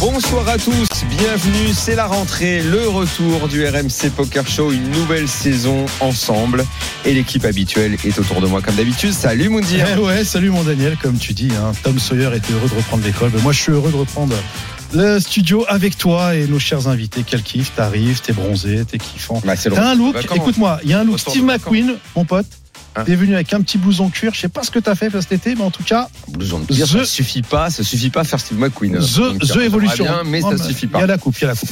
Bonsoir à tous, bienvenue, c'est la rentrée, le retour du RMC Poker Show, une nouvelle saison ensemble et l'équipe habituelle est autour de moi comme d'habitude. Salut Moundir Eh ouais, salut mon Daniel, comme tu dis, hein, Tom Sawyer était heureux de reprendre l'école, mais moi je suis heureux de reprendre le studio avec toi et nos chers invités. Quel kiff, t'arrives, t'es bronzé, t'es kiffant. Bah, T'as un look, écoute-moi, il y a un look Steve. McQueen, mon pote. Hein T'es venu avec un petit blouson cuir, je sais pas ce que t'as fait cet été, mais en tout cas, Blouson de cuir, The- ça suffit pas, ça suffit pas à faire Steve McQueen. The, Donc, the Evolution. bien, mais Oh, ça suffit Il y a pas. la coupe, il y a la coupe.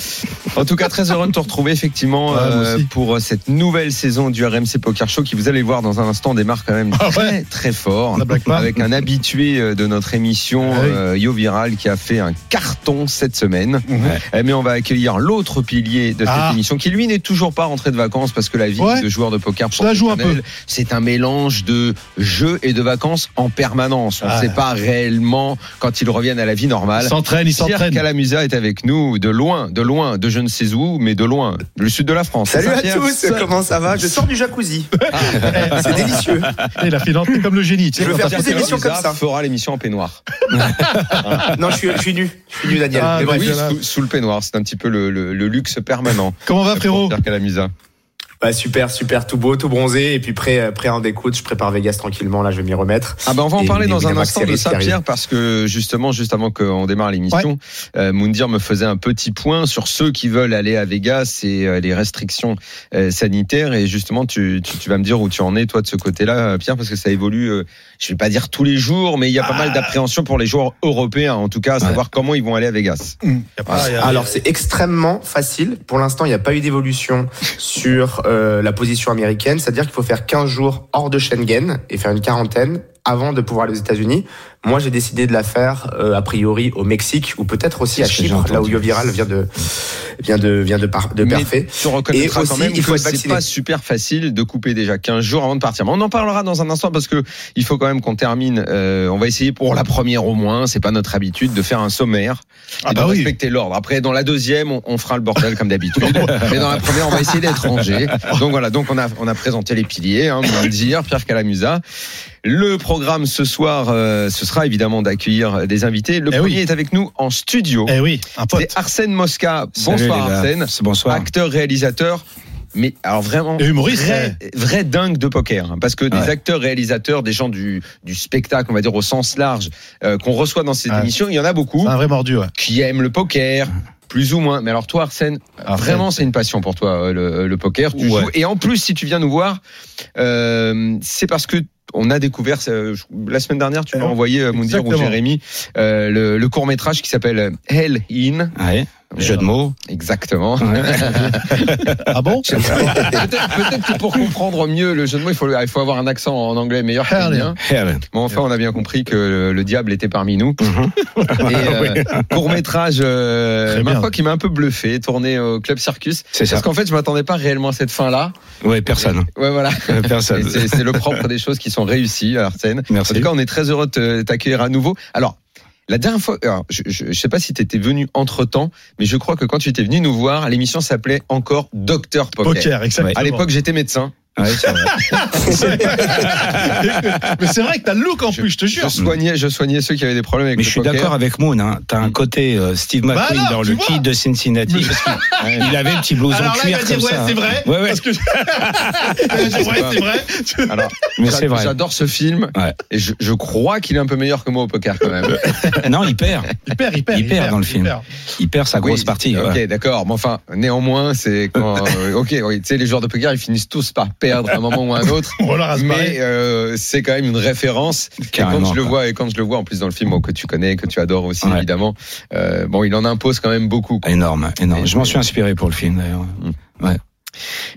En tout cas, très heureux de te retrouver effectivement Ouais, euh, pour cette nouvelle saison du RMC Poker Show qui vous allez voir dans un instant démarre quand même Ah très ouais. très fort pas. avec un habitué euh, de notre émission Ah euh, Yo Viral qui a fait un carton cette semaine. Eh, Mais on va accueillir l'autre pilier de cette Ah. émission qui lui n'est toujours pas rentré de vacances parce que la vie Ouais. de joueur de poker joue un c'est un mélange de jeux et de vacances en permanence. On ne Ah. sait pas réellement quand ils reviennent à la vie normale. Il s'entraîne, il Pierre s'entraîne. Calamusa est avec nous de loin, de loin, de je ne sais où, mais de loin, le sud de la France. Salut à tous, comment ça va? Je sors du jacuzzi. C'est délicieux. Il a fait l'entrée comme le génie. tu sais, Je veux faire fait- d'émissions comme ça. fera l'émission en peignoir. Non, je suis, je suis nu. Je suis nu, Daniel. Ah, Mais bah bref. oui, voilà. sous, sous le peignoir, c'est un petit peu le, le- le luxe permanent. Comment va frérot? Pierre Calamusa. Bah, super, super, tout beau, tout bronzé. Et puis prêt, prêt à en découdre. Je prépare Vegas tranquillement. Là, je vais m'y remettre. Ah ben on va en Et parler dans un instant de ça. Pierre parce que justement juste avant qu'on démarre l'émission, euh, Moundir me faisait un petit point sur ceux qui veulent aller à Vegas et euh, les restrictions euh, sanitaires et justement tu, tu, tu vas me dire où tu en es toi de ce côté-là euh, Pierre parce que ça évolue euh, je vais pas dire tous les jours mais il y a pas Ah. mal d'appréhension pour les joueurs européens en tout cas à savoir comment ils vont aller à Vegas. A- Alors, c'est extrêmement facile. Pour l'instant, il n'y a pas eu d'évolution sur euh, la position américaine. C'est-à-dire qu'il faut faire 15 jours hors de Schengen et faire une quarantaine avant de pouvoir aller aux États-Unis. Moi, j'ai décidé de la faire euh, a priori au Mexique ou peut-être aussi à Chypre, là où. Yoviral vient de vient de vient de, par, de Mais parfait. tu reconnaîtras Et quand aussi, même il faut que être c'est pas super facile de couper déjà 15 jours avant de partir. Mais on en parlera dans un instant parce que il faut quand même qu'on termine. euh, on va essayer pour la première au moins, c'est pas notre habitude de faire un sommaire Ah et de bah oui. respecter l'ordre. Après, dans la deuxième, on, on fera le bordel comme d'habitude. Mais dans la première, on va essayer d'être rangé. Donc voilà, donc on a on a présenté les piliers, hein, dire Pierre Calamusa. Le programme ce soir, euh, ce sera évidemment d'accueillir des invités. Le Eh premier oui. est avec nous en studio. Eh oui, un pote. C'est Arsène Mosca. Salut, Bonsoir. Arsène Bonsoir. acteur, réalisateur, mais alors vraiment humoriste, vrai, vrai dingue de poker, hein, parce que des Ouais. acteurs, réalisateurs, des gens du, du spectacle, on va dire au sens large, euh, qu'on reçoit dans cette Ouais. émission, il y en a beaucoup un vrai mordu, ouais. qui aiment le poker. Plus ou moins. Mais alors toi, Arsène, Arsène, vraiment, c'est une passion pour toi, euh, le, le poker. Tu joues. Et en plus, si tu viens nous voir, euh, c'est parce que on a découvert la semaine dernière, tu m'as envoyé euh, Moundir ou. Jérémy euh, le, le court métrage qui s'appelle Hell In. Ouais. Jeu de mots. Exactement. Ah bon? Peut-être que pour comprendre mieux le jeu de mots, il faut, il faut avoir un accent en anglais meilleur. Helen. Mais enfin, on a bien compris que le, le diable était parmi nous. Mhm. Et euh, court métrage, euh, Très ma bien. foi, qui m'a un peu bluffé, tourné au Club Circus. C'est ça. Parce qu'en fait, je m'attendais pas réellement à cette fin-là. Ouais, personne. Ouais, voilà. Euh, Et Personne. C'est le propre des choses qui sont réussies à Arsène. En Merci. tout cas, on est très heureux de t'accueillir à nouveau. Alors, la dernière fois, alors, je, je sais pas si tu étais venu entre temps, mais je crois que quand tu étais venu nous voir, l'émission s'appelait encore Docteur Poker. Poker, exactement. À l'époque, j'étais médecin. Ouais, c'est vrai. Mais c'est vrai que t'as le look en Je- plus, je te jure. Je soignais, je soignais ceux qui avaient des problèmes avec Mais le je suis d'accord avec Moon. Hein. T'as un côté euh, Steve Bah McQueen dans le kid de Cincinnati. parce il avait un petit blouson Alors là, il cuir va dire, comme ouais, ça. c'est vrai. Ouais, ouais. Parce que... C'est vrai. Alors, Mais j'a- c'est vrai. J'adore ce film. Ouais. Et je, je crois qu'il est un peu meilleur que moi au poker quand même. Non, il perd. Il perd, il perd. Il perd dans le film. Il perd sa grosse partie. Ok, d'accord. Mais enfin, néanmoins, c'est quand. euh, ok, oui, tu sais, les joueurs de poker, ils finissent tous par perdre à un moment ou à un autre. Mais euh, c'est quand même une référence. Et quand je le quoi. vois et quand je le vois en plus dans le film bon, que tu connais, que tu adores aussi Ouais. évidemment, euh, bon, il en impose quand même beaucoup. quoi. Énorme, énorme. Et- Je m'en suis inspiré pour le film d'ailleurs.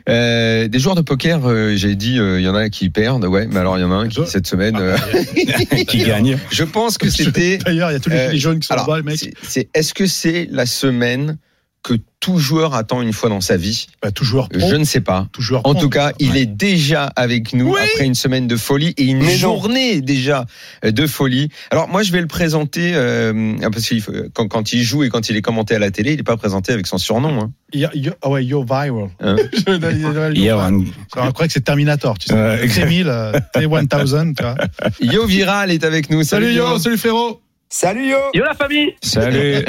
Euh, des joueurs de poker, euh, j'ai dit, euh, il y en a qui perdent, ouais, mais alors il y en a un qui cette semaine. euh, Qui gagne. je pense que c'était. D'ailleurs, il y a tous les Euh, gilets jaunes qui sont alors, là-bas, mec. c'est- c'est- est-ce que c'est la semaine que tout joueur attend une fois dans sa vie Bah, tout joueur pro. Je ne sais pas. tout joueur En pro, tout cas, ouais. il est déjà avec nous Oui. après une semaine de folie et une Mais non. journée déjà euh, de folie. Alors moi, je vais le présenter euh, parce que quand, quand il joue et quand il est commenté à la télé, il n'est pas présenté avec son surnom. Hein. Yo- yo- ah ouais, Yo Viral. Hein On croit que c'est Terminator, tu sais. Ouais, exact. T1000, euh, T1000, tu vois. Yo Viral est avec nous. Salut Yo, salut Féro. Salut yo Yo la famille Salut.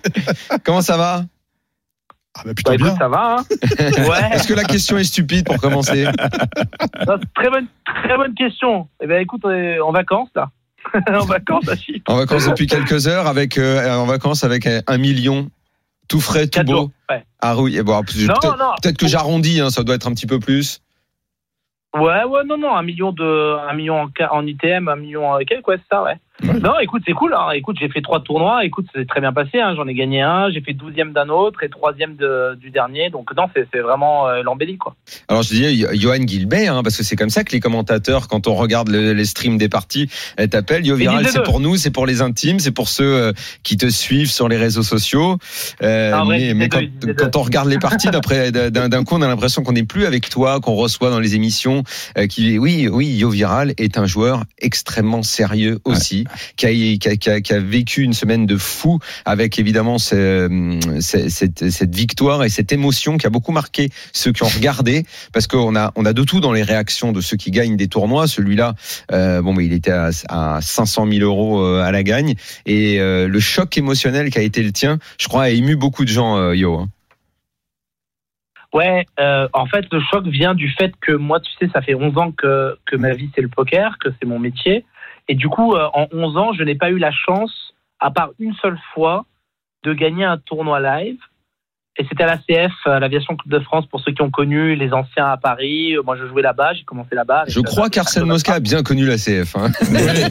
Comment ça va? Ah bah plutôt Bah bien. ça va, hein Ouais, Est-ce que la question est stupide pour commencer? Non, très bonne, très bonne question. Eh ben écoute, on est en vacances là. en vacances, à Chypre. En vacances depuis quelques heures, avec euh, en vacances avec un, million, tout frais, tout beau. ouais. Ah oui, et bon, Non, peut-être que j'arrondis, hein, ça doit être un petit peu plus. Ouais, ouais, non, non, un million de, un million en ITM, un million en quelques, ouais, c'est ça, ouais. Non, écoute, c'est cool. Hein. Écoute, j'ai fait trois tournois. Écoute, c'est très bien passé. Hein. J'en ai gagné un. J'ai fait douzième d'un autre et troisième de, du dernier. Donc non, c'est vraiment euh, l'embellie, quoi. Alors je disais Johan Gilbert, hein, parce que c'est comme ça que les commentateurs, quand on regarde le- les streams des parties, elles t'appellent Yo Viral. C'est pour nous, c'est pour les intimes, c'est pour ceux euh, qui te suivent sur les réseaux sociaux. Euh, Ah, mais quand, deux, on regarde les parties, d'après d'un coup, on a l'impression qu'on n'est plus avec toi, qu'on reçoit dans les émissions. euh, qui, oui, oui, Yo Viral est un joueur extrêmement sérieux aussi, qui, a, vécu une semaine de fou avec évidemment ce- ce- cette, victoire et cette émotion qui a beaucoup marqué ceux qui ont regardé parce qu'on a de tout dans les réactions de ceux qui gagnent des tournois. Celui-là, euh, bon, mais il était à, à 500 000 euros euh, à la gagne et euh, le choc émotionnel qui a été le tien, je crois, a ému beaucoup de gens, Yo. hein. Ouais, en fait, le choc vient du fait que moi, tu sais, ça fait 11 ans que, que ma vie, c'est le poker, que c'est mon métier. Et du coup, euh, en 11 ans, je n'ai pas eu la chance, à part une seule fois, de gagner un tournoi live. Et c'était à l'ACF, à l'Aviation Club de France, pour ceux qui ont connu les anciens à Paris. Euh, Moi, je jouais là-bas, j'ai commencé là-bas. Je crois qu'Arsène Mosca a bien connu la CF. Hein.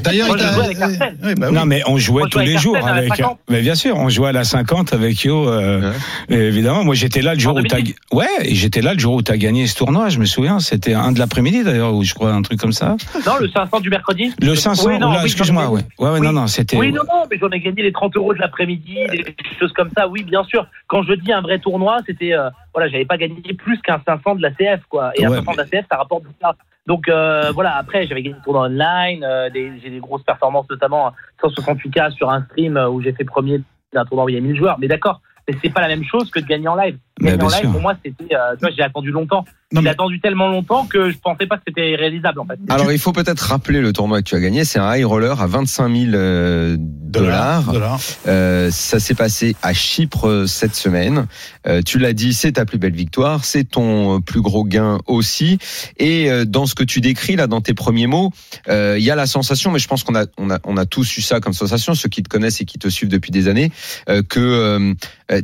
D'ailleurs, il jouais avec Arsène. Bah oui. Non, mais on jouait Moi, tous les jours la avec. 50. Mais bien sûr, on jouait à la 50 avec Yo. euh, Ouais. Évidemment, moi j'étais là le jour En où t'as. 2010. Ouais, et j'étais là le jour où t'as gagné ce tournoi. Je me souviens, c'était un de l'après-midi d'ailleurs, ou je crois un truc comme ça. Non, le 500 du mercredi. Le 500. Oui, excuse-moi. Ouais. ouais, ouais, Oui. non, non, c'était. Oui, non, non, mais j'en ai gagné les 30 euros de l'après-midi, des choses comme ça. Oui, bien sûr. Quand je dis un vrai tournoi, c'était, euh, voilà, j'avais pas gagné plus qu'un 500 de la CF, quoi. Et un Ouais, 500 de la CF, ça rapporte ça. Donc euh, voilà, après, j'avais gagné des tournois online, euh, des- j'ai des grosses performances, notamment 168K sur un stream euh, où j'ai fait premier d'un tournoi où il y a 1000 joueurs. Mais d'accord, mais c'est pas la même chose que de gagner en live. Mais Gagner en live, sûr. pour moi, c'était, euh, tu vois, j'ai attendu longtemps. J'ai mais- attendu tellement longtemps que je pensais pas que c'était réalisable, en fait. Alors il faut peut-être rappeler le tournoi que tu as gagné. C'est un high roller à 25 000 euh, dollars. Dollars. Euh, ça s'est passé à Chypre euh, cette semaine. Euh, tu l'as dit, c'est ta plus belle victoire, c'est ton plus gros gain aussi. Et euh, dans ce que tu décris là, dans tes premiers mots, euh, il y a la sensation, mais je pense qu'on a, on a, on a tous eu ça comme sensation, ceux qui te connaissent et qui te suivent depuis des années, euh, que euh, euh,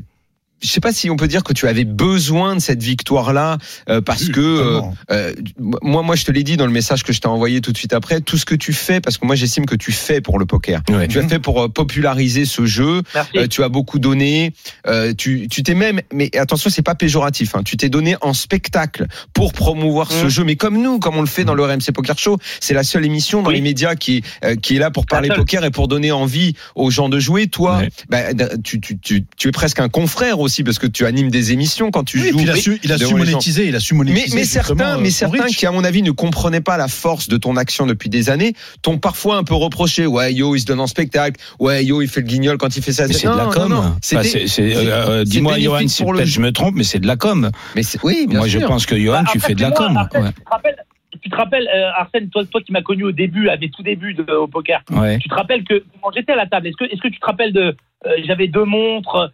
je sais pas si on peut dire que tu avais besoin de cette victoire-là euh, parce Oui, que euh, euh, moi, moi, je te l'ai dit dans le message que je t'ai envoyé tout de suite après. Tout ce que tu fais, parce que moi, j'estime que tu fais pour le poker. Ouais. Tu as fait pour euh, populariser ce jeu. Merci. Euh, tu as beaucoup donné. Euh, tu tu t'es même, mais attention, c'est pas péjoratif. Hein, tu t'es donné en spectacle pour promouvoir ce Mhm. jeu. Mais comme nous, comme on le fait dans le RMC Poker Show, c'est la seule émission dans Oui. les médias qui euh, qui est là pour parler poker et pour donner envie aux gens de jouer. Toi, Ouais. bah, tu, tu tu tu es presque un confrère aussi parce que tu animes des émissions quand tu Oui, joues. puis il a su, il a su monétiser, il a su Mais, monétiser. mais certains, euh, mais certains qui, à mon avis, ne comprenaient pas la force de ton action depuis des années, t'ont parfois un peu reproché. Ouais, yo, il se donne en spectacle. Ouais, yo, il fait le guignol quand il fait ça. Mais c'est de la com. non, non. Enfin, C'était- c'est- c'est- euh, c'est Dis-moi, Johan, si peut-être je me trompe, mais c'est de la com. Mais c'est- oui, bien Moi, je pense que Johan, Bah, tu fais de la com. Ouais. Tu te rappelles, tu te rappelles euh, Arsène, toi, toi qui m'as connu au début, à mes tout débuts de, au poker, Ouais. tu te rappelles que quand j'étais à la table, est-ce que, est-ce que tu te rappelles de, euh, j'avais deux montres, euh,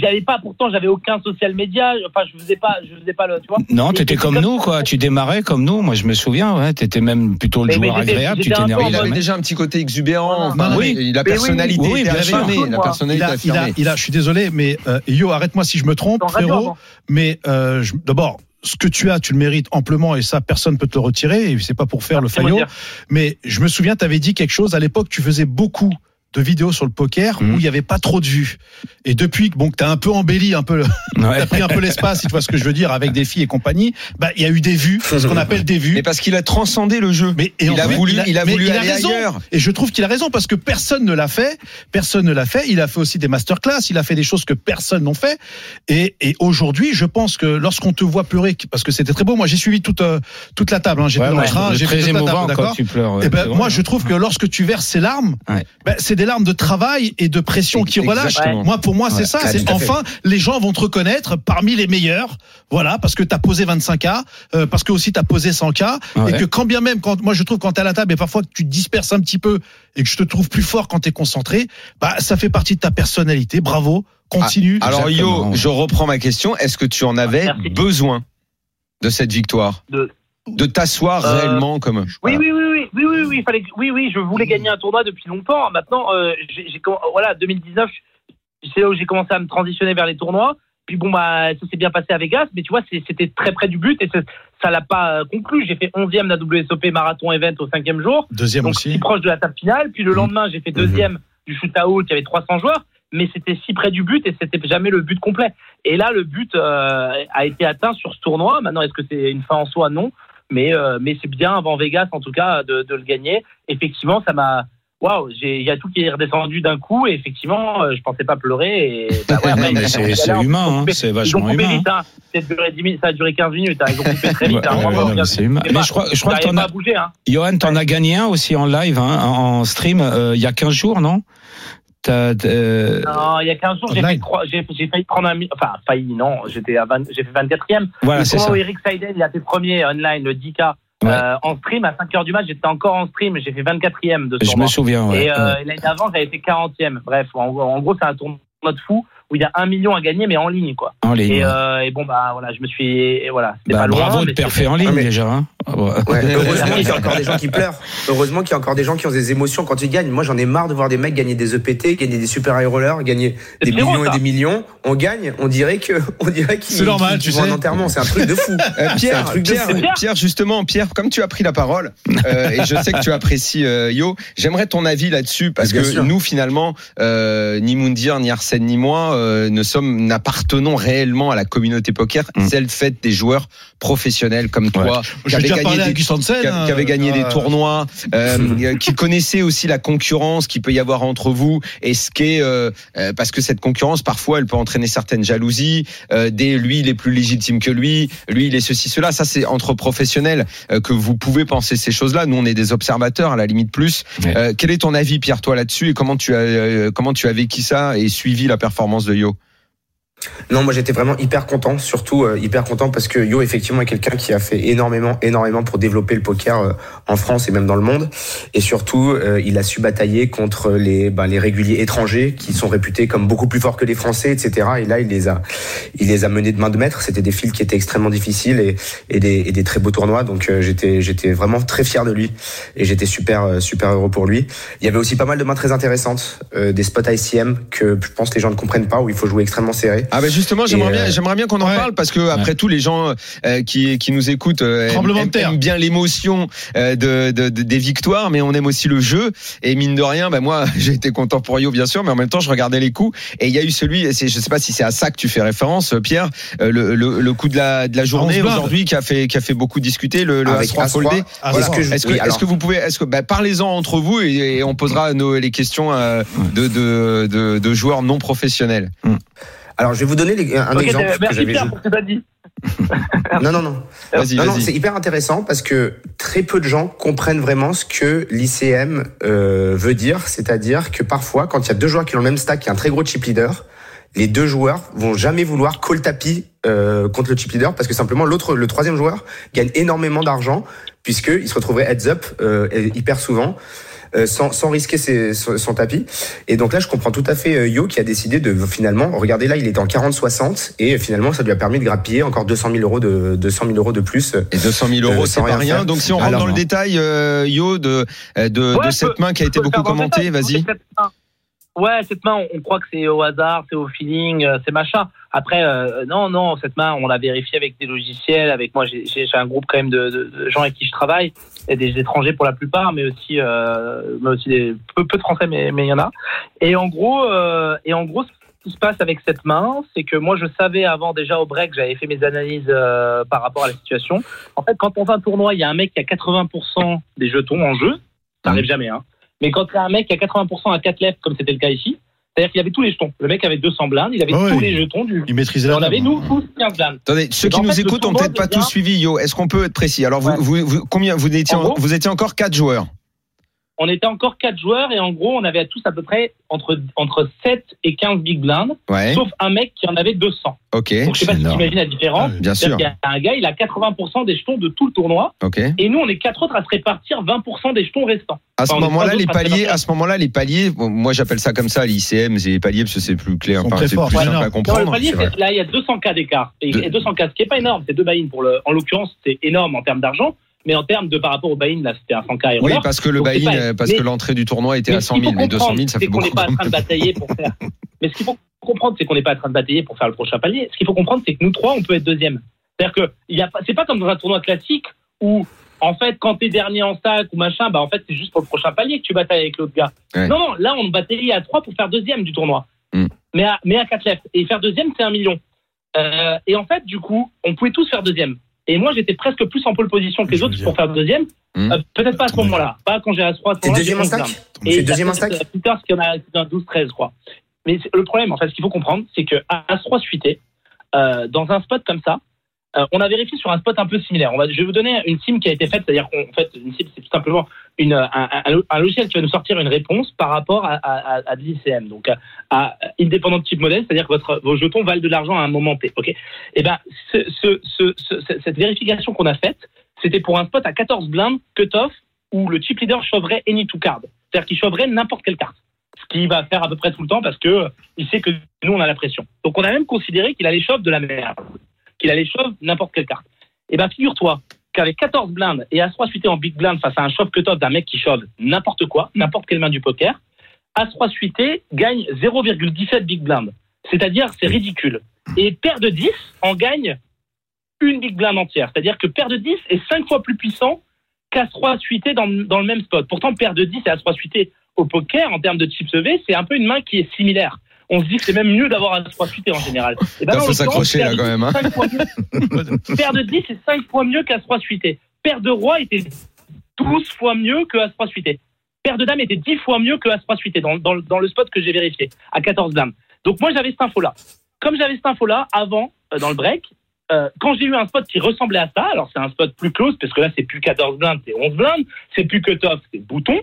j'avais pas, pourtant j'avais aucun social media, enfin je faisais pas, je faisais pas le, tu vois. Non, t'étais comme comme- nous, quoi. Tu démarrais comme nous. Moi, je me souviens, ouais. T'étais même plutôt le Mais- joueur agréable. Tu t'énervais il avait déjà un petit côté exubérant. Enfin, oui, oui. la personnalité oui, oui, était bien sûr. affirmée. La personnalité Il a, il a, affirmée. il a, je suis désolé, mais euh, Yo, arrête-moi si je me trompe, frérot. Mais euh, d'abord, ce que tu as, tu le mérites amplement, et ça, personne peut te le retirer. Et c'est pas pour faire le C'est moi faillot. Mais je me souviens, tu avais dit quelque chose à l'époque. Tu faisais beaucoup de vidéos sur le poker Mhm. où il y avait pas trop de vues. Et depuis que bon, que t'as un peu embelli, un peu, le- Ouais. t'as pris un peu l'espace, si tu vois ce que je veux dire, avec des filles et compagnie, bah il y a eu des vues, ce qu'on appelle des vues. Mais parce qu'il a transcendé le jeu. Mais et il a voulu, il a mais voulu il aller raison. ailleurs. Et je trouve qu'il a raison parce que personne ne l'a fait. Personne ne l'a fait. Il a fait aussi des masterclass. Il a fait des choses que personne n'ont fait. Et, et aujourd'hui, je pense que lorsqu'on te voit pleurer, parce que c'était très beau. Moi, j'ai suivi toute euh, toute la table. Hein. J'étais Ouais, ouais, le train. c'est J'ai très émouvant quand tu pleures. ouais, Eh ben, moi, je trouve que lorsque tu verses ces larmes, ben, c'est des larmes de travail et de pression qui relâchent. Exactement. Moi, pour moi, c'est Ouais, ça. C'est enfin, les gens vont te reconnaître parmi les meilleurs. Voilà, parce que t'as posé 25K, euh, parce que aussi t'as posé 100K, Ouais. et que quand bien même, quand moi je trouve quand t'es à la table et parfois que tu te disperses un petit peu et que je te trouve plus fort quand t'es concentré, bah ça fait partie de ta personnalité. Bravo, continue. Alors Exactement. Yo, je reprends ma question. Est-ce que tu en avais Merci. besoin de cette victoire? De- De t'asseoir Euh, réellement comme. Oui, Voilà. oui, oui, oui, oui, oui, oui, fallait, oui, oui, je voulais gagner un tournoi depuis longtemps. Maintenant, euh, j'ai, j'ai comm- voilà, 2019, c'est là où j'ai commencé à me transitionner vers les tournois. Puis bon, bah, ça s'est bien passé à Vegas, mais tu vois, c'est- c'était très près du but et c'est- ça l'a pas euh, conclu. J'ai fait 11e de la WSOP marathon event au cinquième jour, Deuxième donc si aussi. proche de la table finale. Puis le lendemain, j'ai fait deuxième du shoot-out, il y avait 300 joueurs, mais c'était si près du but et c'était jamais le but complet. Et là, le but euh, a été atteint sur ce tournoi. Maintenant, est-ce que c'est une fin en soi? Non. Mais, euh, mais c'est bien avant Vegas, en tout cas, de, de le gagner. Effectivement, ça m'a. Waouh, il y a tout qui est redescendu d'un coup. Et effectivement, euh, je pensais pas pleurer. Et, bah ouais, Mais c'est humain, hein, c'est Ils ont vachement humain. vite. Hein. Ça, a duré 10 minutes, ça a duré 15 minutes. Hein. Ils ont coupé très vite. Hein. c'est humain. Mais pas- je crois, je crois que t'en as. Hein. Johan, t'en as gagné un aussi en live, en en stream, euh, il y a 15 jours, non? T'as, euh, Non, il y a 15 jours, j'ai Online. failli, trois- j'ai, j'ai failli prendre un. Enfin, failli, non. J'étais à 20 j'ai fait 24e. Voilà, c'est tournoi ça. Eric Seiden, il a fait premier online, le 10K. Ouais. euh, en stream, à 5 heures du match, j'étais encore en stream, j'ai fait 24e de ce Je tournoi. me souviens, ouais. Et euh, ouais. l'année d'avant, j'avais fait 40e. Bref, en, en gros, c'est un tournoi de fou où il y a un million à gagner, mais en ligne, quoi. En ligne. Et, euh, et bon, bah voilà, je me suis. Et voilà, c'était Bah, pas loin. bravo de perfer en ligne déjà. Hein. Ah, ouais. Ouais, heureusement qu'il y a encore des gens qui pleurent. Heureusement qu'il y a encore des gens qui ont des émotions quand ils gagnent. Moi, j'en ai marre de voir des mecs gagner des EPT, gagner des super high rollers, gagner des millions et des millions. On gagne, on dirait que, on dirait qu'ils C'est normal, qu'ils tu sais. en enterrement. C'est un truc de fou. Euh, un Pierre, de Pierre, fou. Pierre, justement, Pierre, comme tu as pris la parole, euh, et je sais que tu apprécies euh, Yo, j'aimerais ton avis là-dessus parce Bien que sûr. nous, finalement, euh, ni Moundir, ni Arsène, ni moi, euh, ne sommes, n'appartenons réellement à la communauté poker, Mm. celle faite des joueurs professionnels comme toi, gagné des qui, avait gagné des tournois, euh, qui connaissait aussi la concurrence qu'il peut y avoir entre vous et ce qu'est euh, euh, parce que cette concurrence parfois elle peut entraîner certaines jalousies. Euh, des lui il est plus légitime que lui, lui il est ceci cela. Ça c'est entre professionnels euh, que vous pouvez penser ces choses-là. Nous on est des observateurs à la limite plus. Ouais. Euh, quel est ton avis Pierre toi là-dessus? Et comment tu as euh, comment tu as vécu ça et suivi la performance de Yo? Non, moi j'étais vraiment hyper content, surtout euh, hyper content parce que Yo effectivement est quelqu'un qui a fait énormément, énormément pour développer le poker euh, en France et même dans le monde. Et surtout, euh, il a su batailler contre les, ben, les réguliers étrangers qui sont réputés comme beaucoup plus forts que les Français, etc. Et là, il les a, il les a menés de main de maître. C'était des fils qui étaient extrêmement difficiles et, et, des, et des très beaux tournois. Donc euh, j'étais, j'étais vraiment très fier de lui et j'étais super, euh, super heureux pour lui. Il y avait aussi pas mal de mains très intéressantes, euh, des spots ICM que je pense les gens ne comprennent pas où il faut jouer extrêmement serré. Ah ben justement, j'aimerais bien, euh, j'aimerais bien qu'on en ouais. parle parce que après tout, les gens euh, qui qui nous écoutent euh, aiment, bien l'émotion euh, de, de- de- des victoires, mais on aime aussi le jeu. Et mine de rien, ben moi, j'ai été content pour Yo bien sûr, mais en même temps, je regardais les coups et il y a eu celui, et c'est- je sais pas si c'est à ça que tu fais référence, euh, Pierre, euh, le, le, le coup de la de la journée aujourd'hui qui a fait qui a fait beaucoup discuter le, le Avec As-3 As-3. foldé. Voilà. As-3. Est-ce que je- Est-ce que, oui, que vous pouvez, est-ce que bah, parlez-en entre vous et, et on posera nos, les questions euh, de, de, de, de joueurs non professionnels. Alors, je vais vous donner les- un exemple merci Pierre pour ce que as dit. Non, non, non. Vas-y, Non, non, vas-y. c'est hyper intéressant parce que très peu de gens comprennent vraiment ce que l'ICM euh, veut dire. C'est-à-dire que parfois, quand il y a deux joueurs qui ont le même stack, a un très gros chip leader, les deux joueurs vont jamais vouloir call tapis euh, contre le chip leader parce que simplement l'autre, le troisième joueur, gagne énormément d'argent puisqu'il se retrouverait heads up euh, hyper souvent. Euh, sans, sans risquer ses- son, son tapis. Et donc là, je comprends tout à fait euh, Yo qui a décidé de finalement, regardez là, il était en 40-60 et finalement, ça lui a permis de grappiller encore 200 000 euros de, 200 000 euros de plus. Et 200 000 euros, Euh, c'est rien rien. faire. Donc si on rentre Alors, dans le détail, euh, Yo, de, euh, de, Ouais, de je cette peux- main qui a été beaucoup commentée, vas-y. Ouais, cette main, on- croit que c'est au hasard, c'est au feeling, euh, c'est machin. Après, euh, non, non, cette main, on l'a vérifié avec des logiciels. Avec moi, j'ai un groupe quand même de, de- de gens avec qui je travaille, et des étrangers pour la plupart, mais aussi, euh, mais aussi des, peu, peu de Français, mais mais il y en a. Et en gros, euh, et en gros, ce qui se passe avec cette main, c'est que moi, je savais avant déjà au break, j'avais fait mes analyses euh, par rapport à la situation. En fait, quand on fait un tournoi, il y a un mec qui a 80% des jetons en jeu. Ça arrive jamais, hein. Mais quand il y a un mec qui a 80% à 4 left, comme c'était le cas ici, c'est-à-dire qu'il avait tous les jetons. Le mec avait 200 blindes, il avait Ah oui. tous les jetons du. Il maîtrisait la on avait, nous, tous 15 blindes. Attendez, ceux qui nous fait, écoutent ont tournoi peut-être pas tous suivi, Yo. Est-ce qu'on peut être précis? Alors, vous, Ouais. vous, vous- combien vous étiez, En en- gros vous étiez encore quatre joueurs. On était encore 4 joueurs et en gros, on avait tous à peu près entre, entre 7 et 15 big blinds, Ouais. sauf un mec qui en avait 200. Ok. Donc, je sais pas si tu imagines la différence. Bien sûr. Qu'il y a un gars, il a 80% des jetons de tout le tournoi. Ok. Et nous, on est quatre autres à se répartir 20% des jetons restants. À ce Enfin, moment-là, les à paliers, à ce moment-là, les paliers, bon, moi j'appelle ça comme ça, l'ICM, c'est les paliers parce que c'est plus clair, Ils sont enfin, très c'est forts, plus ouais, simple non. à Non, le comprendre. palier, là, il y a 200 cas d'écart. Et, De- et 200 cas, ce qui est pas énorme, c'est deux buy pour le. En l'occurrence, c'est énorme en termes d'argent, mais en termes de par rapport au buy-in, là, c'était un 100 k Oui, parce que le buy-in, euh, parce mais- que l'entrée du tournoi était à Mais ce 100 qu'il 000, faut mais 200 000, comprendre, ça fait beaucoup. n'est pas en train de batailler pour faire. Mais ce qu'il faut comprendre, c'est qu'on n'est pas en train de batailler pour faire le prochain palier. Ce qu'il faut comprendre, c'est que nous trois, on peut être deuxième. C'est-à-dire que il y a pas, c'est pas comme dans un tournoi classique où, en fait, quand t'es dernier en sac ou machin, bah en fait, c'est juste pour le prochain palier que tu batailles avec l'autre gars. Ouais. Non, non, là, on bataillait à trois pour faire deuxième du tournoi. Mm. Mais à, mais à quatre left. Et faire deuxième, c'est un million. Euh, et en fait, du coup, on pouvait tous faire deuxième. Et moi, j'étais presque plus en pole position que les Je autres pour faire deuxième. Mm. Euh, Peut-être pas à ce moment-là. Pas quand j'ai à 3 T'es deuxième en stack et deuxième en stack Peter, ce qu'il y en a c'est un 12-13, je crois. Mais le problème, en fait, ce qu'il faut comprendre, c'est que à As-3 suité, euh, dans un spot comme ça, euh, on a vérifié sur un spot un peu similaire. On je vais vous donner une sim qui a été faite, c'est-à-dire qu'en fait, une sim, c'est tout simplement une, un, un- logiciel qui va nous sortir une réponse par rapport à, à, l'ICM, donc à, à indépendant type modèle, c'est-à-dire que votre, vos jetons valent de l'argent à un moment T. Ok? Et ben, ce, ce- cette vérification qu'on a faite, c'était pour un spot à 14 blindes, cut-off, où le chip leader choverait any two card. C'est-à-dire qu'il choverait n'importe quelle carte. Ce qu'il va faire à peu près tout le temps parce que euh, il sait que nous, on a la pression. Donc, on a même considéré qu'il allait shove de la merde. Qu'il allait shove n'importe quelle carte. Et ben, figure-toi qu'avec 14 blindes et As-3 suité en big blind face à un shove cut-off d'un mec qui shove n'importe quoi, n'importe quelle main du poker, As-3 suité gagne 0,17 big blind. C'est-à-dire, c'est ridicule. Et paire de 10 en gagne une big blind entière. C'est-à-dire que paire de 10 est 5 fois plus puissant qu'As-3 suité dans, dans le même spot. Pourtant, paire de 10 et As-3 suité au poker, en termes de chips EV, c'est un peu une main qui est similaire. On se dit que c'est même mieux d'avoir As-3 suité en général. Et ben Il faut s'accrocher là quand même. hein. paire de 10, cinq fois mieux. Paire de 10 c'est 5 fois mieux qu'As-3 suité. Paire de roi était 12 fois mieux que As-3 suité. Paire de dames était 10 fois mieux que As-3 suité dans, dans, dans le spot que j'ai vérifié, à 14 dames. Donc moi, j'avais cette info-là. Comme j'avais cette info-là avant, euh, dans le break, euh, quand j'ai eu un spot qui ressemblait à ça, alors c'est un spot plus close, parce que là, c'est plus 14 blindes, c'est 11 blindes, c'est plus cut-off, c'est bouton,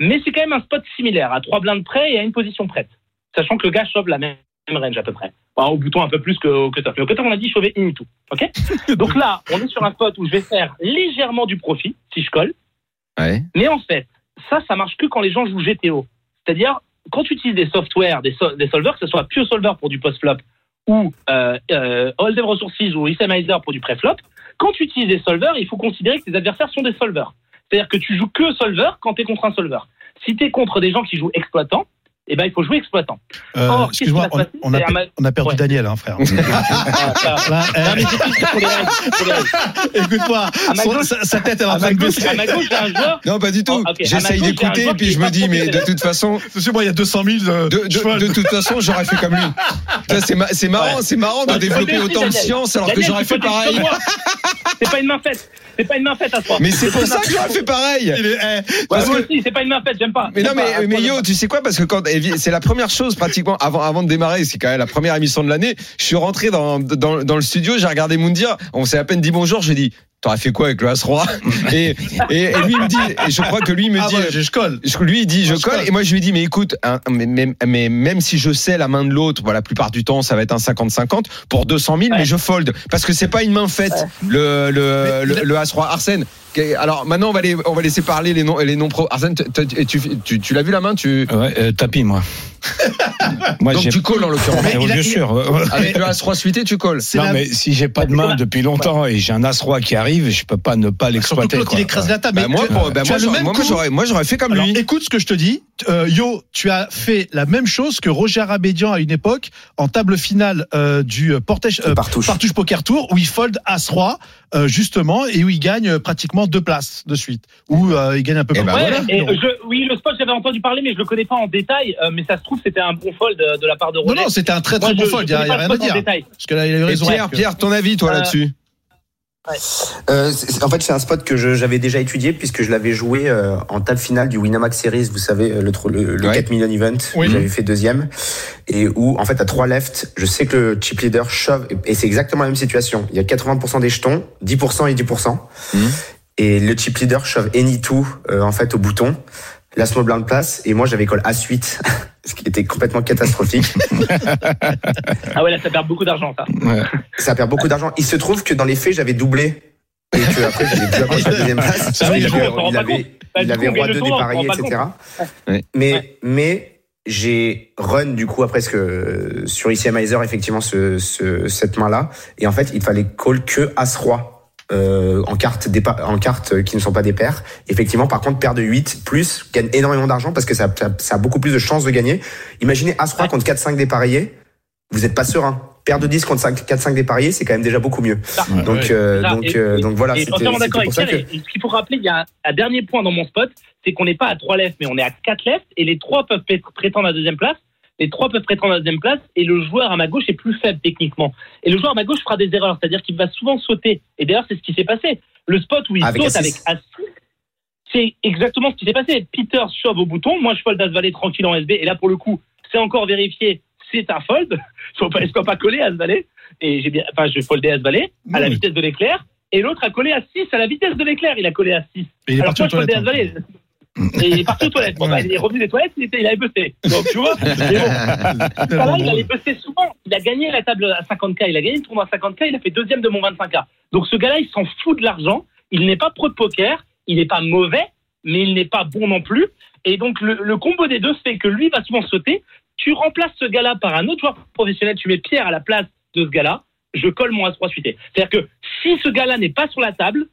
mais c'est quand même un spot similaire, à 3 blindes près et à une position prête. Sachant que le gars chauffe la même même range à peu près. Enfin, au bouton un peu plus qu'au cut-off. Mais au cut-off, on a dit chauffer in tout. OK Donc là, on est sur un spot où je vais faire légèrement du profit, si je colle. Ouais. Mais en fait, ça, ça marche que quand les gens jouent GTO. C'est-à-dire, quand tu utilises des softwares, des, sol- des solvers, que ce soit Pure Solver pour du post-flop ou euh, euh, Hold'em Resources ou Isamizer pour du pré-flop, quand tu utilises des solvers, il faut considérer que tes adversaires sont des solvers. C'est-à-dire que tu joues que solver quand tu es contre un solver. Si tu es contre des gens qui jouent exploitant, eh ben, il faut jouer exploitant. Euh, Or, Excuse-moi, on, on a, on a perdu Ouais. Daniel, hein, frère. Ah, Écoute-moi, sa, tête elle est en train de gauche, baisser. Non, pas du tout. Oh, J'essaye d'écouter, joueur puis je me dis, mais de toute façon, Monsieur, moi, il y a 200 000 de, de, de- cheveux. de toute façon, j'aurais fait comme lui. C'est ma- c'est marrant, Ouais. c'est marrant de développer autant de science alors que j'aurais fait pareil. C'est pas une main faite. C'est pas une main faite à toi. Mais c'est pour ça que j'aurais fait pareil. Il est- eh, Parce que- aussi, c'est pas une main faite, j'aime pas. Mais non, J'aime pas. mais, mais toi, yo, tu sais quoi Parce que quand c'est la première chose pratiquement avant avant de démarrer, c'est quand même la première émission de l'année. Je suis rentré dans dans, dans le studio, j'ai regardé Moundir. On s'est à peine dit bonjour. J'ai dit, t'aurais fait quoi avec le As roi et, et et lui il me dit, et je crois que lui il me Ah dit. ouais, je je colle. Lui il dit je colle colle. et moi je lui dis mais écoute hein, mais, mais, mais même si je sais la main de l'autre bon, la plupart du temps ça va être un 50-50 pour 200 000 mais je fold parce que c'est pas une main faite le le, le, le As roi Arsène alors maintenant on va les, on va laisser parler les noms les noms pro Arsène tu, tu, tu, tu l'as vu la main tu? Ouais, euh, tapis, moi. Moi, Donc tu colles en l'occurrence. A- bien il- sûr. Avec le As-Roi suité, tu colles. Non, la- mais si j'ai pas de main depuis longtemps et j'ai un as-roi qui arrive, je peux pas ne pas Surtout l'exploiter. Claude, quoi. il écrase la table. Bah, moi, bah, moi, j'aurais- fait comme Alors, lui. écoute ce que je te dis. Euh, Yo, tu as fait la même chose que Roger Arabédian à une époque en table finale euh, du Portage, euh, Partouche. Partouche Poker Tour où il fold As-Roi, euh, justement, et où il gagne euh, pratiquement deux places de suite. Où euh, il gagne un peu Eh plus. ben, Ouais, je, oui, le spot, j'avais entendu parler, mais je le connais pas en détail. euh, mais ça se trouve, c'était un bon fold de, de la part de Non, Roger. non, c'était un très Moi, très bon je- fold. Il n'y a, y rien à dire. Parce que là, il a eu raison. Pierre, Pierre, ton avis, toi, Euh, là-dessus Euh, en fait, c'est un spot que j'avais déjà étudié puisque je l'avais joué euh, en table finale du Winamax Series, vous savez, euh, le, le, le Ouais. 4 million event, Oui. où j'avais fait deuxième, et où, en fait, à trois left, je sais que le chip leader shove, et c'est exactement la même situation. Il y a 80% des jetons, 10% et 10%, Mhm. Et le chip leader shove any two, euh, en fait, au bouton, la small blind place, et moi, j'avais call A8, ce qui était complètement catastrophique. Ah ouais, là, ça perd beaucoup d'argent, ça. Ouais. Ça perd beaucoup d'argent. Il se trouve que dans les faits, j'avais doublé. Et que après, j'avais dû approcher la deuxième place. Ça, oui, il coup, avait, on il avait. Bah, il coup, roi gagne 2 le tournoi, on dépareillé, etc. Ouais. Mais, Ouais. mais j'ai run du coup après ce que sur ICMizer effectivement ce, ce, cette main-là. Et en fait, il fallait call que As-Roi. Euh, en cartes en cartes qui ne sont pas des paires. Effectivement, par contre, paire de 8 plus gagne énormément d'argent parce que ça, ça, ça a beaucoup plus de chances de gagner. Imaginez As-Roi contre 4-5 dépareillés, vous n'êtes pas serein. Paire de 10 contre 5, 4-5 dépareillés, c'est quand même déjà beaucoup mieux. Ouais. Donc, euh, Ça, donc, et- euh, donc voilà, entièrement d'accord avec pour ça que. Et ce qu'il faut rappeler, il y a un, un dernier point dans mon spot, c'est qu'on n'est pas à 3 left, mais on est à 4 left, et les trois peuvent prétendre à la deuxième place. Les trois peuvent prétendre à la deuxième place, et le joueur à ma gauche est plus faible techniquement. Et le joueur à ma gauche fera des erreurs, c'est-à-dire qu'il va souvent sauter. Et d'ailleurs, c'est ce qui s'est passé. Le spot où il Avec saute As-six. avec as c'est exactement ce qui s'est passé. Peter shove au bouton, moi je fold As-Valet tranquille en SB, et là pour le coup, c'est encore vérifié, c'est un fold. Je ne dois pas coller As-Valet, et j'ai bien, enfin je foldais As-Valet à la vitesse de l'éclair, et l'autre a collé à 6 à la vitesse de l'éclair, il a collé à 6. Et il est Alors parti moi aux je foldais toilettes. As-Valet. Et il est parti aux toilettes. Bon, bah, il est revenu des toilettes, il, était, il avait bossé. Donc, tu vois, mais bon, il souvent. Il a gagné la table à 50K, il a gagné le tournoi à 50K, il a fait deuxième de mon 25K. Donc, ce gars-là, il s'en fout de l'argent. Il n'est pas pro de poker, il n'est pas mauvais, mais il n'est pas bon non plus. Et donc, le, le combo des deux fait que lui va souvent sauter. Tu remplaces ce gars-là par un autre joueur professionnel, tu mets Pierre à la place de ce gars-là, je colle mon As-3 suité. C'est-à-dire que si ce gars-là n'est pas sur la table,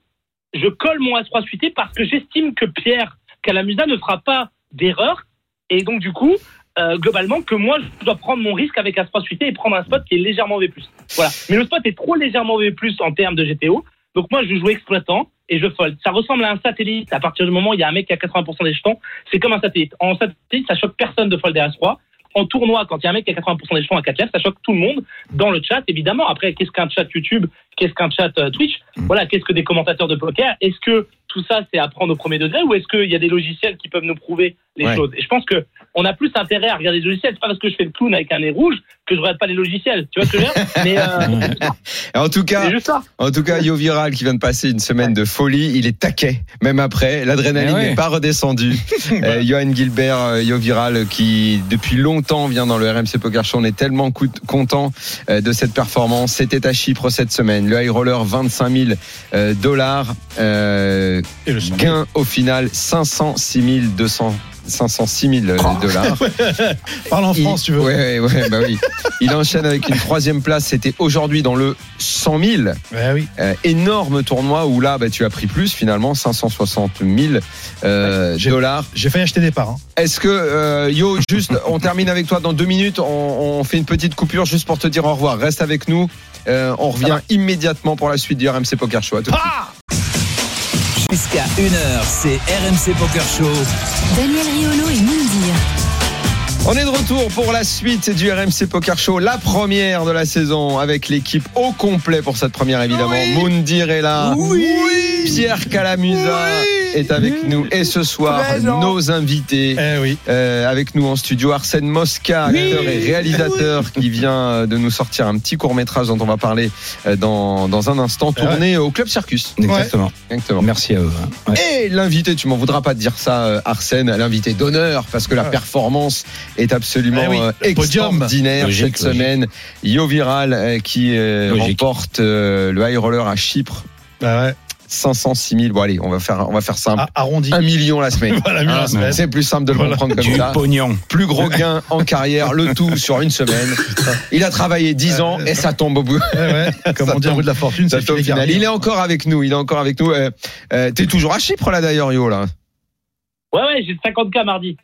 je colle mon As-3 suité parce que j'estime que Pierre Calamusa ne fera pas d'erreur. Et donc, du coup, euh, globalement, que moi, je dois prendre mon risque avec As-3 suité et prendre un spot qui est légèrement V+. Voilà. Mais le spot est trop légèrement V+, en termes de GTO. Donc, moi, je joue exploitant et je fold. Ça ressemble à un satellite. À partir du moment où il y a un mec qui a 80% des jetons, c'est comme un satellite. En satellite, ça choque personne de folder As-3. En tournoi, quand il y a un mec qui a 80% des jetons à 4 lèvres, ça choque tout le monde dans le chat, évidemment. Après, qu'est-ce qu'un chat YouTube? Qu'est-ce qu'un chat euh, Twitch? Voilà, qu'est-ce que des commentateurs de poker? Est-ce que tout ça, c'est à prendre au premier degré ou est-ce qu'il y a des logiciels qui peuvent nous prouver les Ouais. choses? Et je pense que on a plus intérêt à regarder les logiciels. C'est pas parce que je fais le clown avec un nez rouge que je regarde pas les logiciels. Tu vois ce que je veux dire? Mais euh, En tout cas. En tout cas, Yo Viral qui vient de passer une semaine de folie, il est taquet, même après. L'adrénaline ouais. n'est pas redescendue. euh, Johan Gilbert, euh, Yo Viral, qui depuis longtemps vient dans le RMC Poker Show. On est tellement content euh, de cette performance. C'était à Chypre cette semaine. Le high roller, 25 000 euh, dollars. Euh, Gain au final, 506 200. 506 000 dollars. Parle en Il- France, tu veux. Ouais, ouais, bah oui. Il enchaîne avec une troisième place. C'était aujourd'hui dans le 100 000. Ouais, oui. Euh, énorme tournoi où là, bah, tu as pris plus finalement, 560 000 euh, dollars. J'ai failli acheter des parts. hein. Est-ce que euh, Yo, juste, on termine avec toi dans deux minutes. On, on fait une petite coupure juste pour te dire au revoir. Reste avec nous. On revient immédiatement pour la suite du RMC Poker Show. À tout suite. Jusqu'à 1h, c'est RMC Poker Show. Daniel Riolo et Moundir. On est de retour pour la suite du RMC Poker Show, la première de la saison avec l'équipe au complet pour cette première évidemment. Moundir est là. Pierre Calamusa est avec nous et ce soir nos invités. Eh oui. Euh, avec nous en studio Arsène Mosca, acteur et réalisateur qui vient de nous sortir un petit court métrage dont on va parler euh, dans, dans un instant, Ah tourné au Club Circus. Exactement. Exactement. Merci à eux. hein. Ouais. Et l'invité, tu m'en voudras pas de dire ça, euh, Arsène, l'invité d'honneur, parce que la Ouais. performance est absolument Eh oui, euh, extraordinaire Logique, cette logique. semaine. Yo Viral euh, qui euh, Logique. remporte le high roller à Chypre. Bah ouais. 500, 6000. Bon allez, on va faire, on va faire simple. Ah, Arrondi. Un million la semaine. Voilà, Hein, semaine. c'est plus simple de le Voilà. comprendre comme Du ça. pognon. Plus gros gain en carrière, le tout sur une semaine. Il a travaillé 10 ans et ça tombe au bout. Ouais, ouais. Comme Ça on dit tombe. bout de la fortune, Ça c'est tombe au final. Il est encore avec nous. Il est encore avec nous. Euh, euh, T'es toujours à Chypre là d'ailleurs, Yo là. Ouais, ouais, j'ai 50K mardi.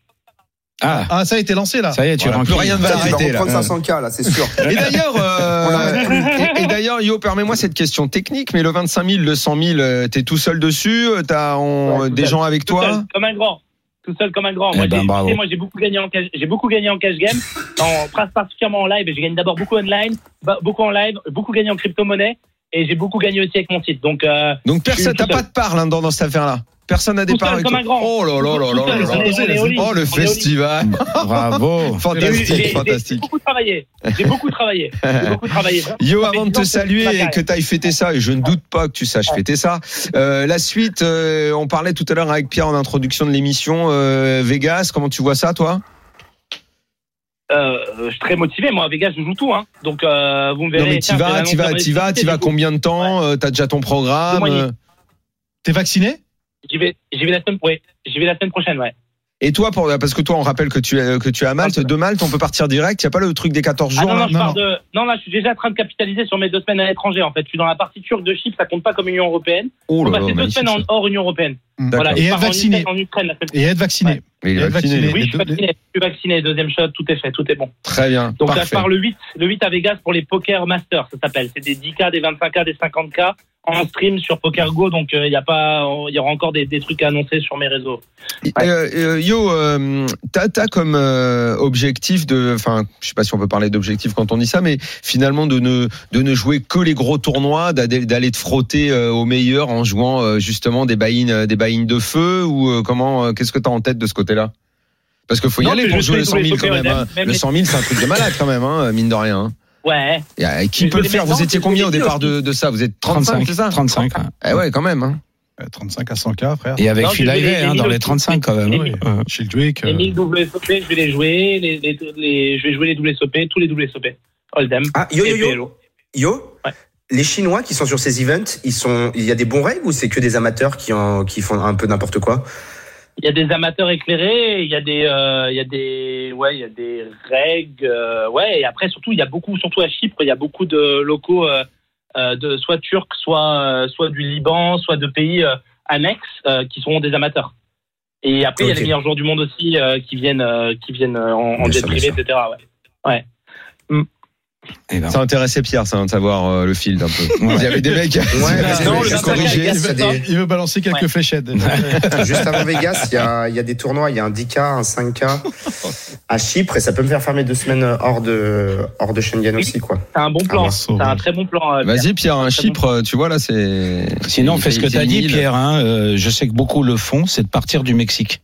Ah, Ah, ça a été lancé là. ça y est, tu Voilà, plus rien ne va l'arrêter là. reprendre 500K là, c'est sûr. Et d'ailleurs, euh, et, et d'ailleurs, Yo, permets-moi cette question technique, mais le 25 000, le 100 000, euh, t'es tout seul dessus, euh, t'as on- Ouais, tout des seul. gens avec Tout seul, toi. comme un grand. Tout seul comme un grand. Eh Moi, ben, j'ai, bravo. tu sais, moi, j'ai beaucoup gagné en cash, j'ai beaucoup gagné en cash game, en, pas particulièrement en live. Je gagne d'abord beaucoup online, beaucoup en live, beaucoup gagné en crypto-monnaie, et j'ai beaucoup gagné aussi avec mon site. Donc, euh, Donc personne, t'as pas de part là, dans, dans cette affaire-là. Personne n'a des parts comme un grand. Oh là là là là là. Oh le festival. Bravo. Fantastique, fantastique. J'ai beaucoup travaillé. J'ai beaucoup travaillé. J'ai beaucoup travaillé. Yo, avant de 10 ans te saluer et que tu ailles fêter ça, et je ne doute pas que tu saches fêter ça, euh, la suite, euh, on parlait tout à l'heure avec Pierre en introduction de l'émission, euh, Vegas, comment tu vois ça toi? Euh, je suis très motivé. Moi, à Vegas, je joue tout. Hein. Donc, euh, vous me verrez. Non mais t'y vas, t'y vas, t'y vas, t'y vas combien de temps euh, T'as déjà ton programme euh, T'es vacciné? J'y vais, j'y vais la semaine, ouais. J'y vais la semaine prochaine, ouais. Et toi, pour, parce que toi, on rappelle que tu es, que tu es à Malte. De Malte, on peut partir direct. Il n'y a pas le truc des 14 Ah jours. non, non, là je non, pars de. Non, là, je suis déjà en train de capitaliser sur mes deux semaines à l'étranger. En fait, je suis dans la partie turque de Chypre. Ça compte pas comme Union européenne. Oh On là va là, passer deux semaines en hors Union européenne. Voilà. Et être en vacciné. Ukraine- En Ukraine la semaine Et être vacciné. Mais il est Et vacciné. vacciné. Oui, je suis vacciné. Je suis vacciné. Deuxième shot, tout est fait, tout est bon. Très bien. Donc là, je Parfait. pars le 8, le 8 à Vegas pour les Poker Masters, ça s'appelle. C'est des 10K, des 25K, des 50K en stream sur Poker Go. Donc euh, il y a pas, il y aura encore des, des trucs à annoncer sur mes réseaux. Euh, euh, yo, t'as comme objectif de, enfin, je sais pas si on peut parler d'objectif quand on dit ça, mais finalement de ne de ne jouer que les gros tournois, d'aller te frotter au meilleur en jouant justement des buy-in des buy-in de feu ou comment, qu'est-ce que t'as en tête de ce côté-là Parce qu'il faut y Non, aller pour jouer fais les 100 000 tous les quand même. hein. même Le les- 100 000 c'est un truc de malade quand même, hein, mine de rien. hein. Ouais. Et, euh, qui Mais peut le faire les Vous étiez combien au les départ de, de ça Vous êtes 35, 35, c'est ça 35. Eh ouais, quand même. Hein. Euh, 35 à 100K, frère. Et avec Non, Phil les- Ivey, hein, les dans les mille 35 quand même. Les oui. Ouais. Childwick. Les euh, 1000 WSOP, je vais les jouer. Les, les, les- je vais jouer les WSOP, tous les WSOP. Hold'em. Ah, yo, yo, yo. Yo, Ouais. les Chinois qui sont sur ces events, ils sont, il y a des bons règles ou c'est que des amateurs qui en, qui font un peu n'importe quoi? Il y a des amateurs éclairés, il y a des, euh, il y a des, ouais, il y a des règles, euh, ouais. Et après, surtout, il y a beaucoup, surtout à Chypre, il y a beaucoup de locaux, euh, de soit turcs, soit, soit du Liban, soit de pays annexes qui sont des amateurs. Et après, il y a les meilleurs joueurs du monde aussi qui viennent, qui viennent en, jet privé, etc. Ouais. ouais. Eh ben, Ça intéressait Pierre, ça, de savoir euh, le field un peu. Ouais. Il y avait des mecs. Ouais, parce que Non, le juste 25 corriger, Vegas, il Il veut balancer quelques Ouais. fléchettes. Juste avant Vegas, il y a, il y a des tournois, il y a un 10K, un 5K à Chypre et ça peut me faire fermer deux semaines hors de, hors de Schengen aussi, quoi. C'est un bon plan. C'est un très bon plan. euh, Vas-y Pierre, un Chypre, euh, tu vois là, c'est. Sinon, fais ce que c'est tu as une dit. Pierre. Hein, euh, je sais que beaucoup le font, c'est de partir du Mexique.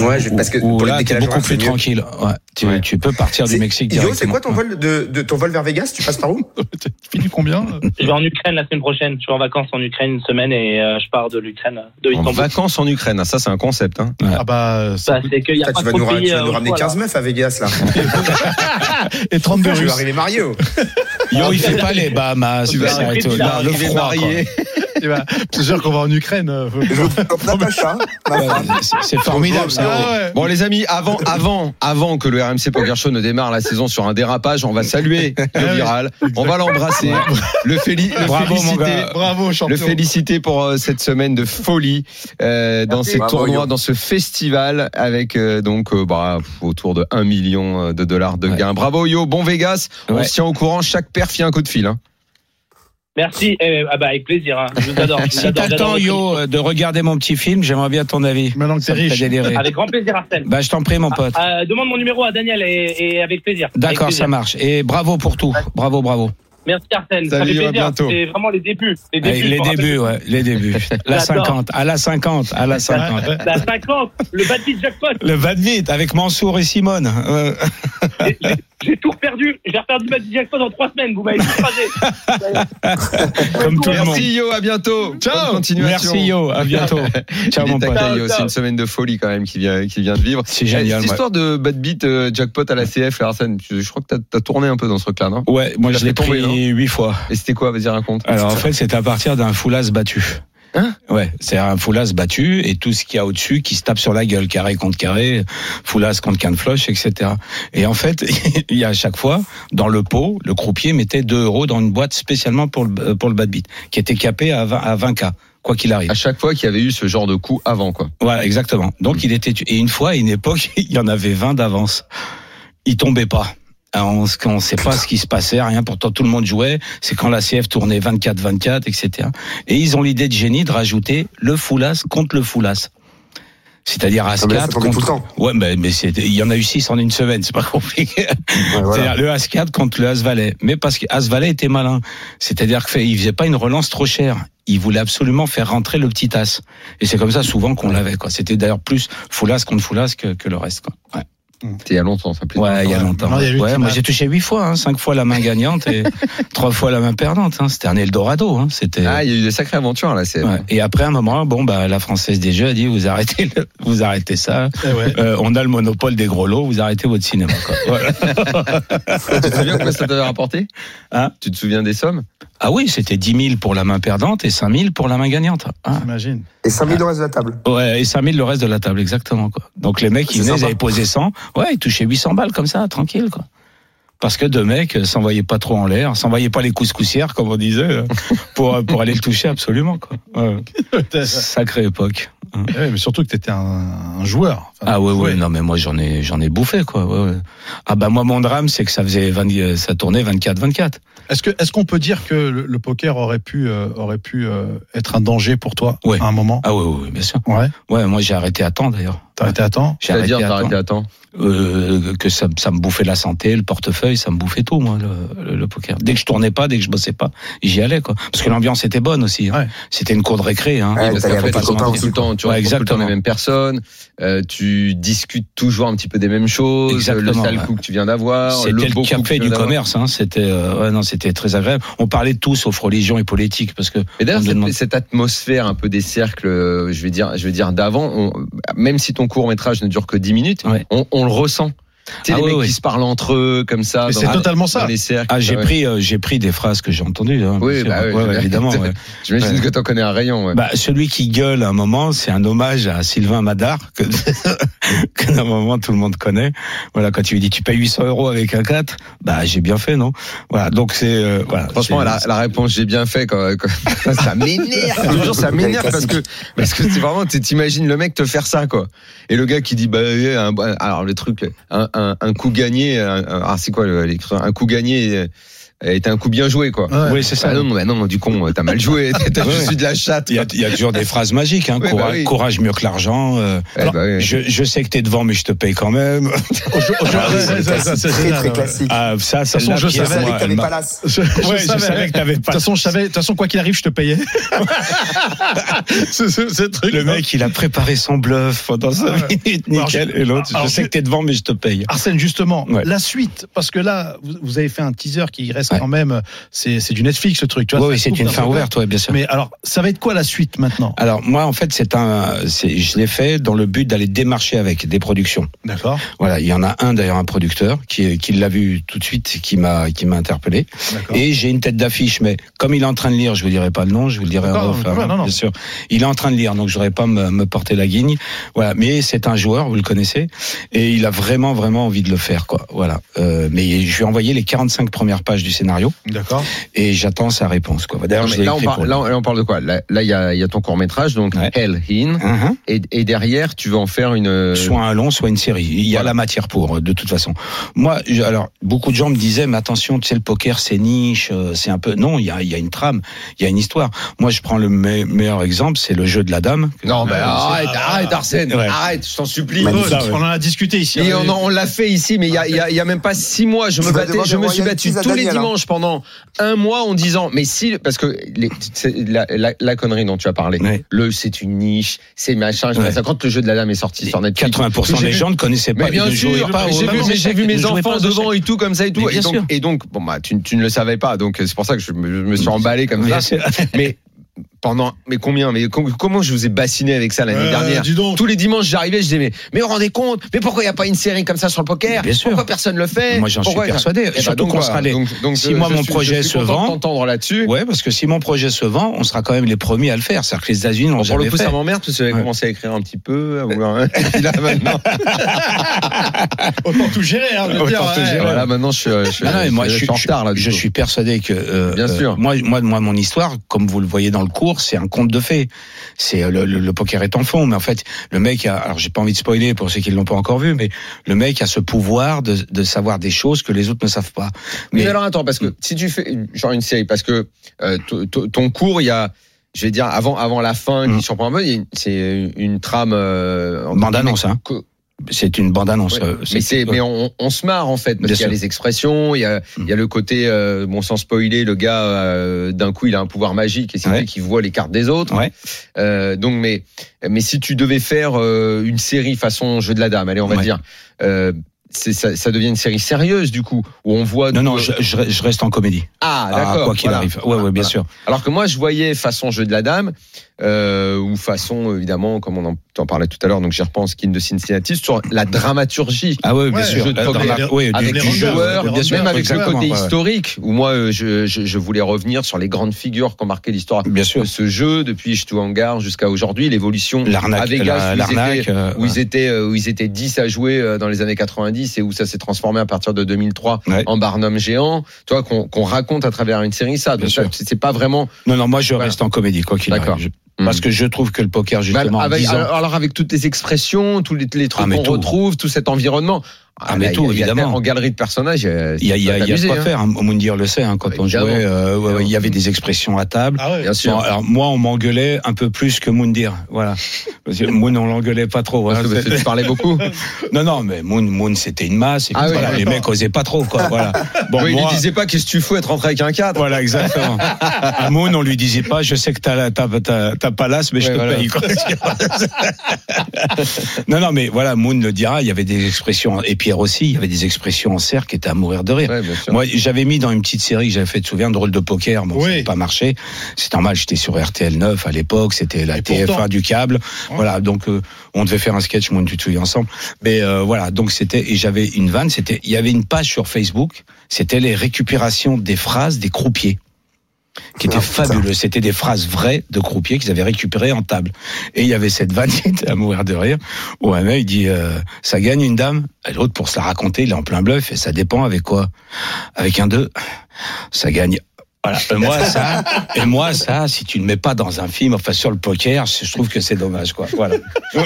Ouais, je- parce que Où pour là, t'es beaucoup plus tranquille. Ouais, tu, Ouais. tu peux partir du Mexique Yo, c'est quoi ton vol de, de ton vol vers Vegas? Tu passes par où? Tu finis combien Je vais en Ukraine la semaine prochaine. Je vais en vacances en Ukraine une semaine et euh, je pars de l'Ukraine, de En vacances en Ukraine, ça c'est un concept. Hein. Ah bah, ça Bah, c'est qu'il y a Putain, pas tu vas pays. tu vas euh, nous au ramener choix, 15 là. meufs à Vegas, là. et 32 Je vais Russes. arriver Mario. Yo, il fait pas les Bahamas, Tu vas arriver quoi. marié. Eh ben, C'est sûr qu'on va en Ukraine. euh, femme. c'est- formidable, ça. Ah ouais. Bon les amis, avant, avant, avant que le RMC Poker Show ne démarre la saison sur un dérapage, on va saluer le viral, on va l'embrasser, le, féli- le Bravo, mon féliciter. gars. Bravo, champion. Le féliciter pour euh, cette semaine de folie euh, dans ces Bravo, tournois, Yo. dans ce festival avec euh, donc euh, bah, autour de 1 million de dollars de Ouais. gains. Bravo Yo, bon Vegas. On se tient au courant. Chaque paire fait un coup de fil. Hein. Merci. Eh, ah bah, avec plaisir. hein. Je vous adore. Je Si t'as le temps, Yo, euh, de regarder mon petit film, j'aimerais bien ton avis. Maintenant que t'es riche. délirer. Avec grand plaisir, Arsène. Bah, je t'en prie, mon pote. Euh, demande mon numéro à Daniel et, et avec plaisir. D'accord, ça marche. Et bravo pour tout. Bravo, bravo. Merci Arsène. Salut, ça fait à plaisir. bientôt. C'est vraiment les débuts. Les Allez, débuts. les me rappelle. débuts, ouais, les débuts. La J'adore. 50, à la 50, à la 50. La 50, le badminton jackpot. Le badminton avec Mansour et Simone. Euh, J'ai- tout perdu. J'ai reperdu le badminton jackpot en trois semaines. Vous m'avez tout écrasé. Comme tout le monde. Merci Yo, à bientôt. Ciao. continuation. Merci Yo, à bientôt. Ciao mon pote. C'est une semaine de folie quand même qui vient, qui vient de vivre. C'est Eh, génial. Cette ouais. histoire de bad beat euh, jackpot à la CF, Arsène, je, crois que t'as as tourné un peu dans ce truc-là, non? Ouais, moi je l'ai fait huit fois. Et c'était quoi Vas-y, raconte. Alors en fait, c'est à partir d'un full as battu. Hein Ouais, c'est un foulas battu et tout ce qu'il y a au-dessus qui se tape sur la gueule, carré contre carré, foulas contre canne floche, etc. Et en fait, il y a à chaque fois, dans le pot, le croupier mettait 2 euros dans une boîte spécialement pour le, pour le bad beat, qui était capé à 20, à 20K, quoi qu'il arrive. À chaque fois qu'il y avait eu ce genre de coup avant, quoi. Voilà, exactement. Donc il était et une fois, à une époque, il y en avait 20 d'avance. Il tombait pas. On ne sait pas ce qui se passait, rien. Pourtant, tout le monde jouait. C'est quand la CF tournait 24-24, etc. Et ils ont l'idée de génie de rajouter le foulas contre le foulas. C'est-à-dire As Ah, mais là, ça 4 tombait tout contre. le temps. Ouais, mais, mais c'est- il y en a eu 6 en une semaine, c'est pas compliqué. Ouais, voilà. C'est-à-dire le As 4 contre le As Valet. Mais parce que As Valet était malin. C'est-à-dire qu'il faisait pas une relance trop chère. Il voulait absolument faire rentrer le petit As. Et c'est comme ça souvent qu'on l'avait, quoi. C'était d'ailleurs plus Foulas contre Foulas que, que le reste, quoi. Ouais. C'était il y a longtemps, ça plaît. Ouais, il y a longtemps. Non, il y a ouais, moi j'ai touché huit fois, hein, cinq fois la main gagnante et trois fois la main perdante. Hein. C'était un Eldorado. Hein. C'était. Ah, il y a eu des sacrées aventures, là. C'est Ouais. Et après un moment, bon bah la française des jeux a dit vous arrêtez, le- vous arrêtez ça. Eh ouais. Euh, on a le monopole des gros lots, vous arrêtez votre cinéma. Quoi. Voilà. Tu te souviens combien ça t'avait rapporté? Hein? Tu te souviens des sommes? Ah oui, c'était 10 000 pour la main perdante et 5 000 pour la main gagnante. Ah. J'imagine. Et 5000 le reste de la table. Ouais, et 5 000 le reste de la table, exactement. Quoi. Donc les mecs, ils venaient, ils avaient posé 100. Ouais, ils touchaient 800 balles comme ça, tranquille. Quoi. Parce que deux mecs euh, s'envoyaient pas trop en l'air, s'envoyaient pas les couscoussières, comme on disait, euh, pour, pour aller le toucher absolument. Quoi. Ouais. Sacrée époque. Ouais, mais surtout que t'étais un, un joueur. Enfin, Ah ouais, ouais, non mais moi j'en ai j'en ai bouffé quoi. Ouais. Ah bah moi mon drame c'est que ça faisait 20, euh, ça tournait 24 24. Est-ce que est-ce qu'on peut dire que le, le poker aurait pu euh, aurait pu euh, être un danger pour toi à un moment? Ah ouais, ouais, ouais, bien sûr. Ouais. Ouais, moi j'ai arrêté à temps d'ailleurs. T'as arrêté à temps J'ai arrêté arrêté à temps. Euh, que ça, ça me bouffait la santé, le portefeuille, ça me bouffait tout moi le, le- le poker. Dès que je tournais pas, dès que je bossais pas, j'y allais quoi. Parce que l'ambiance était bonne aussi. hein. Ouais. C'était une cour de récré. Hein. Ouais, Parce qu'après, tu rencontres tout le temps, tu Ouais, tout le temps les exactement. mêmes personnes, euh, tu discutes toujours un petit peu des mêmes choses, le Exactement, sale ouais. coup que tu viens d'avoir, C'était le le, café du commerce. Hein. C'était euh, ouais, non, c'était très agréable. On parlait de tout sauf religion et politique parce que Et d'ailleurs, cette, demande- cette atmosphère un peu des cercles, euh, je vais dire, je vais dire d'avant, même si ton court métrage ne dure que 10 minutes, Ouais. on, on le ressent. Tu sais, Ah les mecs qui se parlent entre eux, comme ça. C'est totalement ça. les cercles. Ah, j'ai Ouais. pris, euh, j'ai pris des phrases que j'ai entendues. Hein, Oui, bah oui, Ouais, je- ouais, évidemment. ouais. J'imagine Ouais. que t'en connais un rayon. Ouais. Bah, celui qui gueule à un moment, c'est un hommage à Sylvain Madar, que, que d'un moment tout le monde connaît. Voilà, quand tu lui dis tu payes 800 euros avec un 4, bah j'ai bien fait, non? Voilà, donc c'est euh, voilà. Franchement, la, la réponse j'ai bien fait quand, quand- ça m'énerve. Toujours ça m'énerve parce que parce que c'est vraiment t'imagines le mec te faire ça quoi. Et le gars qui dit bah un- alors le truc un, un, coup gagné ah, c'est quoi l'expression un coup gagné euh, est un coup bien joué quoi. Ouais. Oui, c'est ça. Ah non, bah non, du con, t'as mal joué, t'as Ouais. juste eu de la chatte. Il y, y a toujours des phrases magiques, hein. Oui, bah courage, oui. courage mieux que l'argent. euh, Eh alors, bah oui. je, je sais que t'es devant, mais je te paye quand même. Ça, ça, c'est très très classique. Ah, ça, la je savais Je savais moi, que t'avais pas l'as. Je, savais que t'avais De pas. toute façon, je savais. De toute façon, quoi qu'il arrive, je te payais. ce, ce- ce truc. Le mec, il a préparé son bluff pendant 5 Ah minutes, nickel. je- Et l'autre, alors, je sais que t'es devant, mais je te paye. Arsène, justement, Ouais. la suite, parce que là, vous, vous avez fait un teaser qui reste Ouais. quand même, c'est du Netflix ce truc, tu vois. Oui, c'est une fin ouverte, ouais, bien sûr. Mais alors, ça va être quoi la suite maintenant? Alors moi en fait c'est un je l'ai fait dans le but d'aller démarcher avec des productions. D'accord, Voilà, il y en a un d'ailleurs un producteur qui qui l'a vu tout de suite qui m'a qui m'a interpellé d'accord. et j'ai une tête d'affiche mais comme il est en train de lire, je vous dirai pas le nom, je vous le dirai en D'accord, off, ouais, hein, non, non. bien sûr. Il est en train de lire donc je voudrais pas me, me porter la guigne. Voilà, mais c'est un joueur, vous le connaissez et il a vraiment vraiment envie de le faire quoi. Voilà. Euh, mais je lui ai envoyé les 45 premières pages du scénario D'accord. et j'attends sa réponse quoi. D'ailleurs, là, on parle, pour lui. là, on- là, on parle de quoi? Là, il y a, il y a ton court métrage, donc Ouais. Hell In, Mhm. et, et derrière, tu veux en faire une. soit un long, soit une série. Il y a Voilà. la matière pour, de toute façon. Moi, alors, beaucoup de gens me disaient, mais attention, tu sais, le poker, c'est niche, euh, c'est un peu. Non, il y a, il y a une trame, il y a une histoire. Moi, je prends le me- meilleur exemple, c'est le jeu de la dame. Non, mais arrête, arrête, Arsène, Ouais. arrête, je t'en supplie. Ça, ouais. On en a discuté ici. Et hein. on, on l'a fait ici, mais il y a, il y a- il y a même pas six mois, je me vas battais, je me suis battu tous les Daniel, pendant un mois en disant, mais si, parce que les- la, la, la connerie dont tu as parlé, Ouais. le c'est une niche, c'est machin, je Ouais. quand le jeu de la dame est sorti sur Netflix. 80% J'ai des gens ne connaissaient pas. Mais bien sûr, j'ai vu, mes enfants devant et tout comme ça et tout, et donc, sûr. et donc, bon bah tu, tu ne le savais pas, donc c'est pour ça que je me, je me suis emballé comme ça. Mais pendant mais combien mais com- comment je vous ai bassiné avec ça l'année Euh, dernière dis donc. Tous les dimanches j'arrivais, je disais mais mais vous vous rendez compte Mais pourquoi il n'y a pas une série comme ça sur le poker Bien sûr. Pourquoi personne le fait Moi, j'en suis persuadé. Eh ben, Surtout qu'on sera les- Donc, donc, si je- moi, je mon suis- projet je suis se vend- t'entendre là-dessus. Ouais, parce que si mon projet se vend, on sera quand même les premiers à le faire. C'est-à-dire que les États-Unis l'ont Bon, pour le jamais coup, fait. ça m'emmerde parce que j'avais Ouais. commencé à écrire un petit peu. à vouloir- Et puis là, maintenant, Autant tout gérer, hein, dire, tout gérer. voilà, maintenant, je suis, en retard là. Je suis persuadé que euh, Bien euh, sûr. moi, moi, moi, mon histoire, comme vous le voyez dans le cours, c'est un conte de fées. C'est euh, le, le, le poker est en fond, mais en fait, le mec a. Alors, j'ai pas envie de spoiler pour ceux qui l'ont pas encore vu, mais le mec a ce pouvoir de, de savoir des choses que les autres ne savent pas. Mais, Mais alors attends, parce que si tu fais genre une série, parce que euh, ton cours, il y a, je vais dire avant avant la fin qui surprend un peu, c'est une trame. Euh, Bande annonce, hein. C'est une bande annonce. Ouais. mais c'est, mais on, on se marre en fait parce qu'il y a les expressions, il y a, il y a le côté, euh, bon sans spoiler, le gars euh, d'un coup il a un pouvoir magique et c'est Ouais. lui qui voit les cartes des autres. Ouais. Euh, donc mais mais si tu devais faire euh, une série façon jeu de la dame, allez on va dire. Euh, ça, ça devient une série sérieuse du coup où on voit Non, non, je, je, je reste en comédie. ah d'accord quoi qu'il voilà. arrive. Ouais, ouais, bien Voilà. sûr. Alors que moi, je voyais façon jeu de la dame, euh, ou façon, évidemment, comme on en, en parlait tout à l'heure, donc j'y repense, King de Cincinnati, sur la dramaturgie. Ah ouais, bien Ouais, sûr. jeu de la- ouais, du- Avec les les joueurs, bien sûr, même avec le côté ouais, ouais. historique, où moi, euh, je, je, voulais revenir sur les grandes figures qui ont marqué l'histoire Bien de sûr. ce jeu, depuis Hangar jusqu'à aujourd'hui, l'évolution à Vegas, où, ils étaient, euh, où ils étaient, euh, où ils étaient 10 à jouer euh, dans les années 90 et où ça s'est transformé à partir de 2003 Ouais. en Barnum géant, tu vois, qu'on raconte à travers une série ça. Donc c'est pas vraiment Non, non, moi je Voilà. reste en comédie, quoi qu'il arrive. Je- Parce que je trouve que le poker, justement, Bah, avec- 10 ans, alors, avec toutes les expressions, tous les, les trucs Ah, mais qu'on retrouve, tout cet environnement. Ah, mais là, tout, a- évidemment. En galerie de personnages, il y a, y a, il y a, quoi hein. faire. Hein. Moundir le sait, hein, quand on jouait, euh, ouais, il y avait des expressions à table. Ah ouais. Bien sûr. Bon, alors moi, on m'engueulait un peu plus que Moundir, voilà. Parce que Moon, on l'engueulait pas trop. Voilà. que- parce que tu parlais beaucoup. Non, non, mais Moon, Moon, c'était une masse. Et puis Ah oui, voilà, les mecs osaient pas trop, quoi. Voilà. Bon, Oui, il lui disait pas qu'est-ce que tu fous être rentré avec un 4 Voilà, exactement. À Moon, on lui disait pas, je sais que t'as pas l'as, mais je te paye. non, non, mais voilà, Moon le dira, il y avait des expressions, et Pierre aussi, il y avait des expressions en cercle qui étaient à mourir de rire. Ouais, bien sûr. Moi, j'avais mis dans une petite série que j'avais fait, tu te souviens, drôle de poker, bon, Oui. ça n'a pas marché. C'est normal, j'étais sur RTL 9 à l'époque, c'était la Et TF1 pourtant. du câble. Voilà, donc euh, on devait faire un sketch, moi, tu te ensemble. Mais euh, voilà, donc c'était, et j'avais une vanne, c'était, il y avait une page sur Facebook, c'était les récupérations des phrases des croupiers qui était Ah, fabuleux. C'était des phrases vraies de croupiers qu'ils avaient récupérées en table. Et il y avait cette vanne qui était à mourir de rire, où un mec dit euh, ça gagne une dame. Et l'autre pour se la raconter, il est en plein bluff et ça dépend avec quoi? Avec un 2, ça gagne. Voilà. Et moi ça, et moi ça, si tu ne mets pas dans un film, enfin sur le poker, je trouve que c'est dommage quoi. Voilà.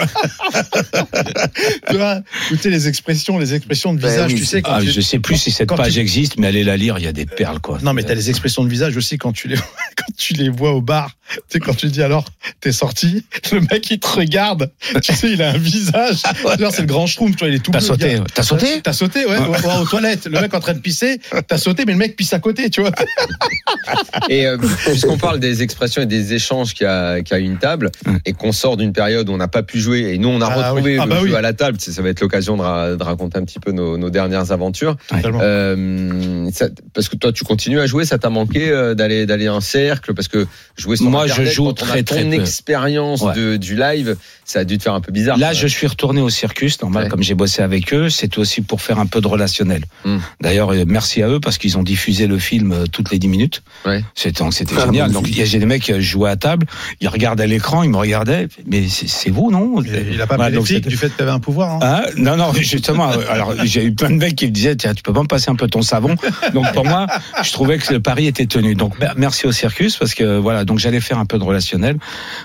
Tu vois, écoutez les expressions, les expressions de Ben visage, oui, tu sais quand Ah, tu... je sais plus si cette quand page tu- existe, mais allez la lire, il y a des perles quoi. Non, mais t'as les expressions de visage aussi quand tu les quand tu les vois au bar. Tu sais quand tu dis alors t'es sorti, le mec il te regarde. Tu sais il a un visage. Genre c'est le grand schtroumpf, tu vois il est tout T'as sauté, t'as sauté T'as sauté ouais, ouais, ouais, aux toilettes. Le mec en train de pisser, t'as sauté mais le mec pisse à côté, tu vois. Et euh, puisqu'on parle des expressions et des échanges qu'il y a, qu'il y a une table, et qu'on sort d'une période où on n'a pas pu jouer, et nous on a Ah retrouvé oui. Ah le bah jeu oui. à la table, ça va être l'occasion de, ra- de raconter un petit peu nos, nos dernières aventures. Euh, ça- parce que toi tu continues à jouer, ça t'a manqué euh, d'aller d'aller en cercle, parce que jouer sur Moi, je Internet, joue quand on a très, ton très peu. expérience Ouais. de, du live, ça a dû te faire un peu bizarre. Là, je suis retourné au circus, normal, Ouais. comme j'ai bossé avec eux. C'est aussi pour faire un peu de relationnel. Hmm. D'ailleurs, euh, merci à eux parce qu'ils ont diffusé le film euh, toutes les 10 minutes. Ouais. C'était, c'était Ah, génial. Donc, il y a j'ai des mecs qui jouaient à table, ils regardaient à l'écran, ils me regardaient. Mais c'est, vous, non? Il a pas les donc c'était- du fait que t'avais un pouvoir. Hein. Hein non, non, justement. euh, alors, j'ai eu plein de mecs qui me disaient, tiens, tu peux pas me passer un peu ton savon? Donc, pour moi, je trouvais que le pari était tenu. Donc, mer- merci au circus parce que voilà. Donc, j'allais faire un peu de relationnel.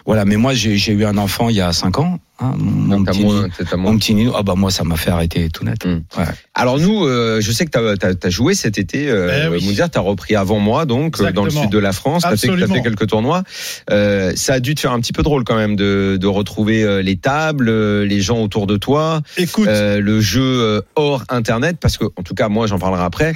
Voilà. Mais moi, j'ai, eu un enfant il y a 5 ans. Hein, mon Donc, petit, moins- mon petit Nino. Ah bah moi, ça m'a fait arrêter tout net. Hmm. Ouais. Alors nous, euh, je sais que tu as, joué cet été, euh, Eh oui. Moudir, tu as repris avant moi, donc euh, dans le sud de la France, tu as, fait quelques tournois. Euh, ça a dû te faire un petit peu drôle quand même de, de retrouver les tables, les gens autour de toi, Écoute, euh, le jeu hors Internet, parce que en tout cas moi j'en parlerai après.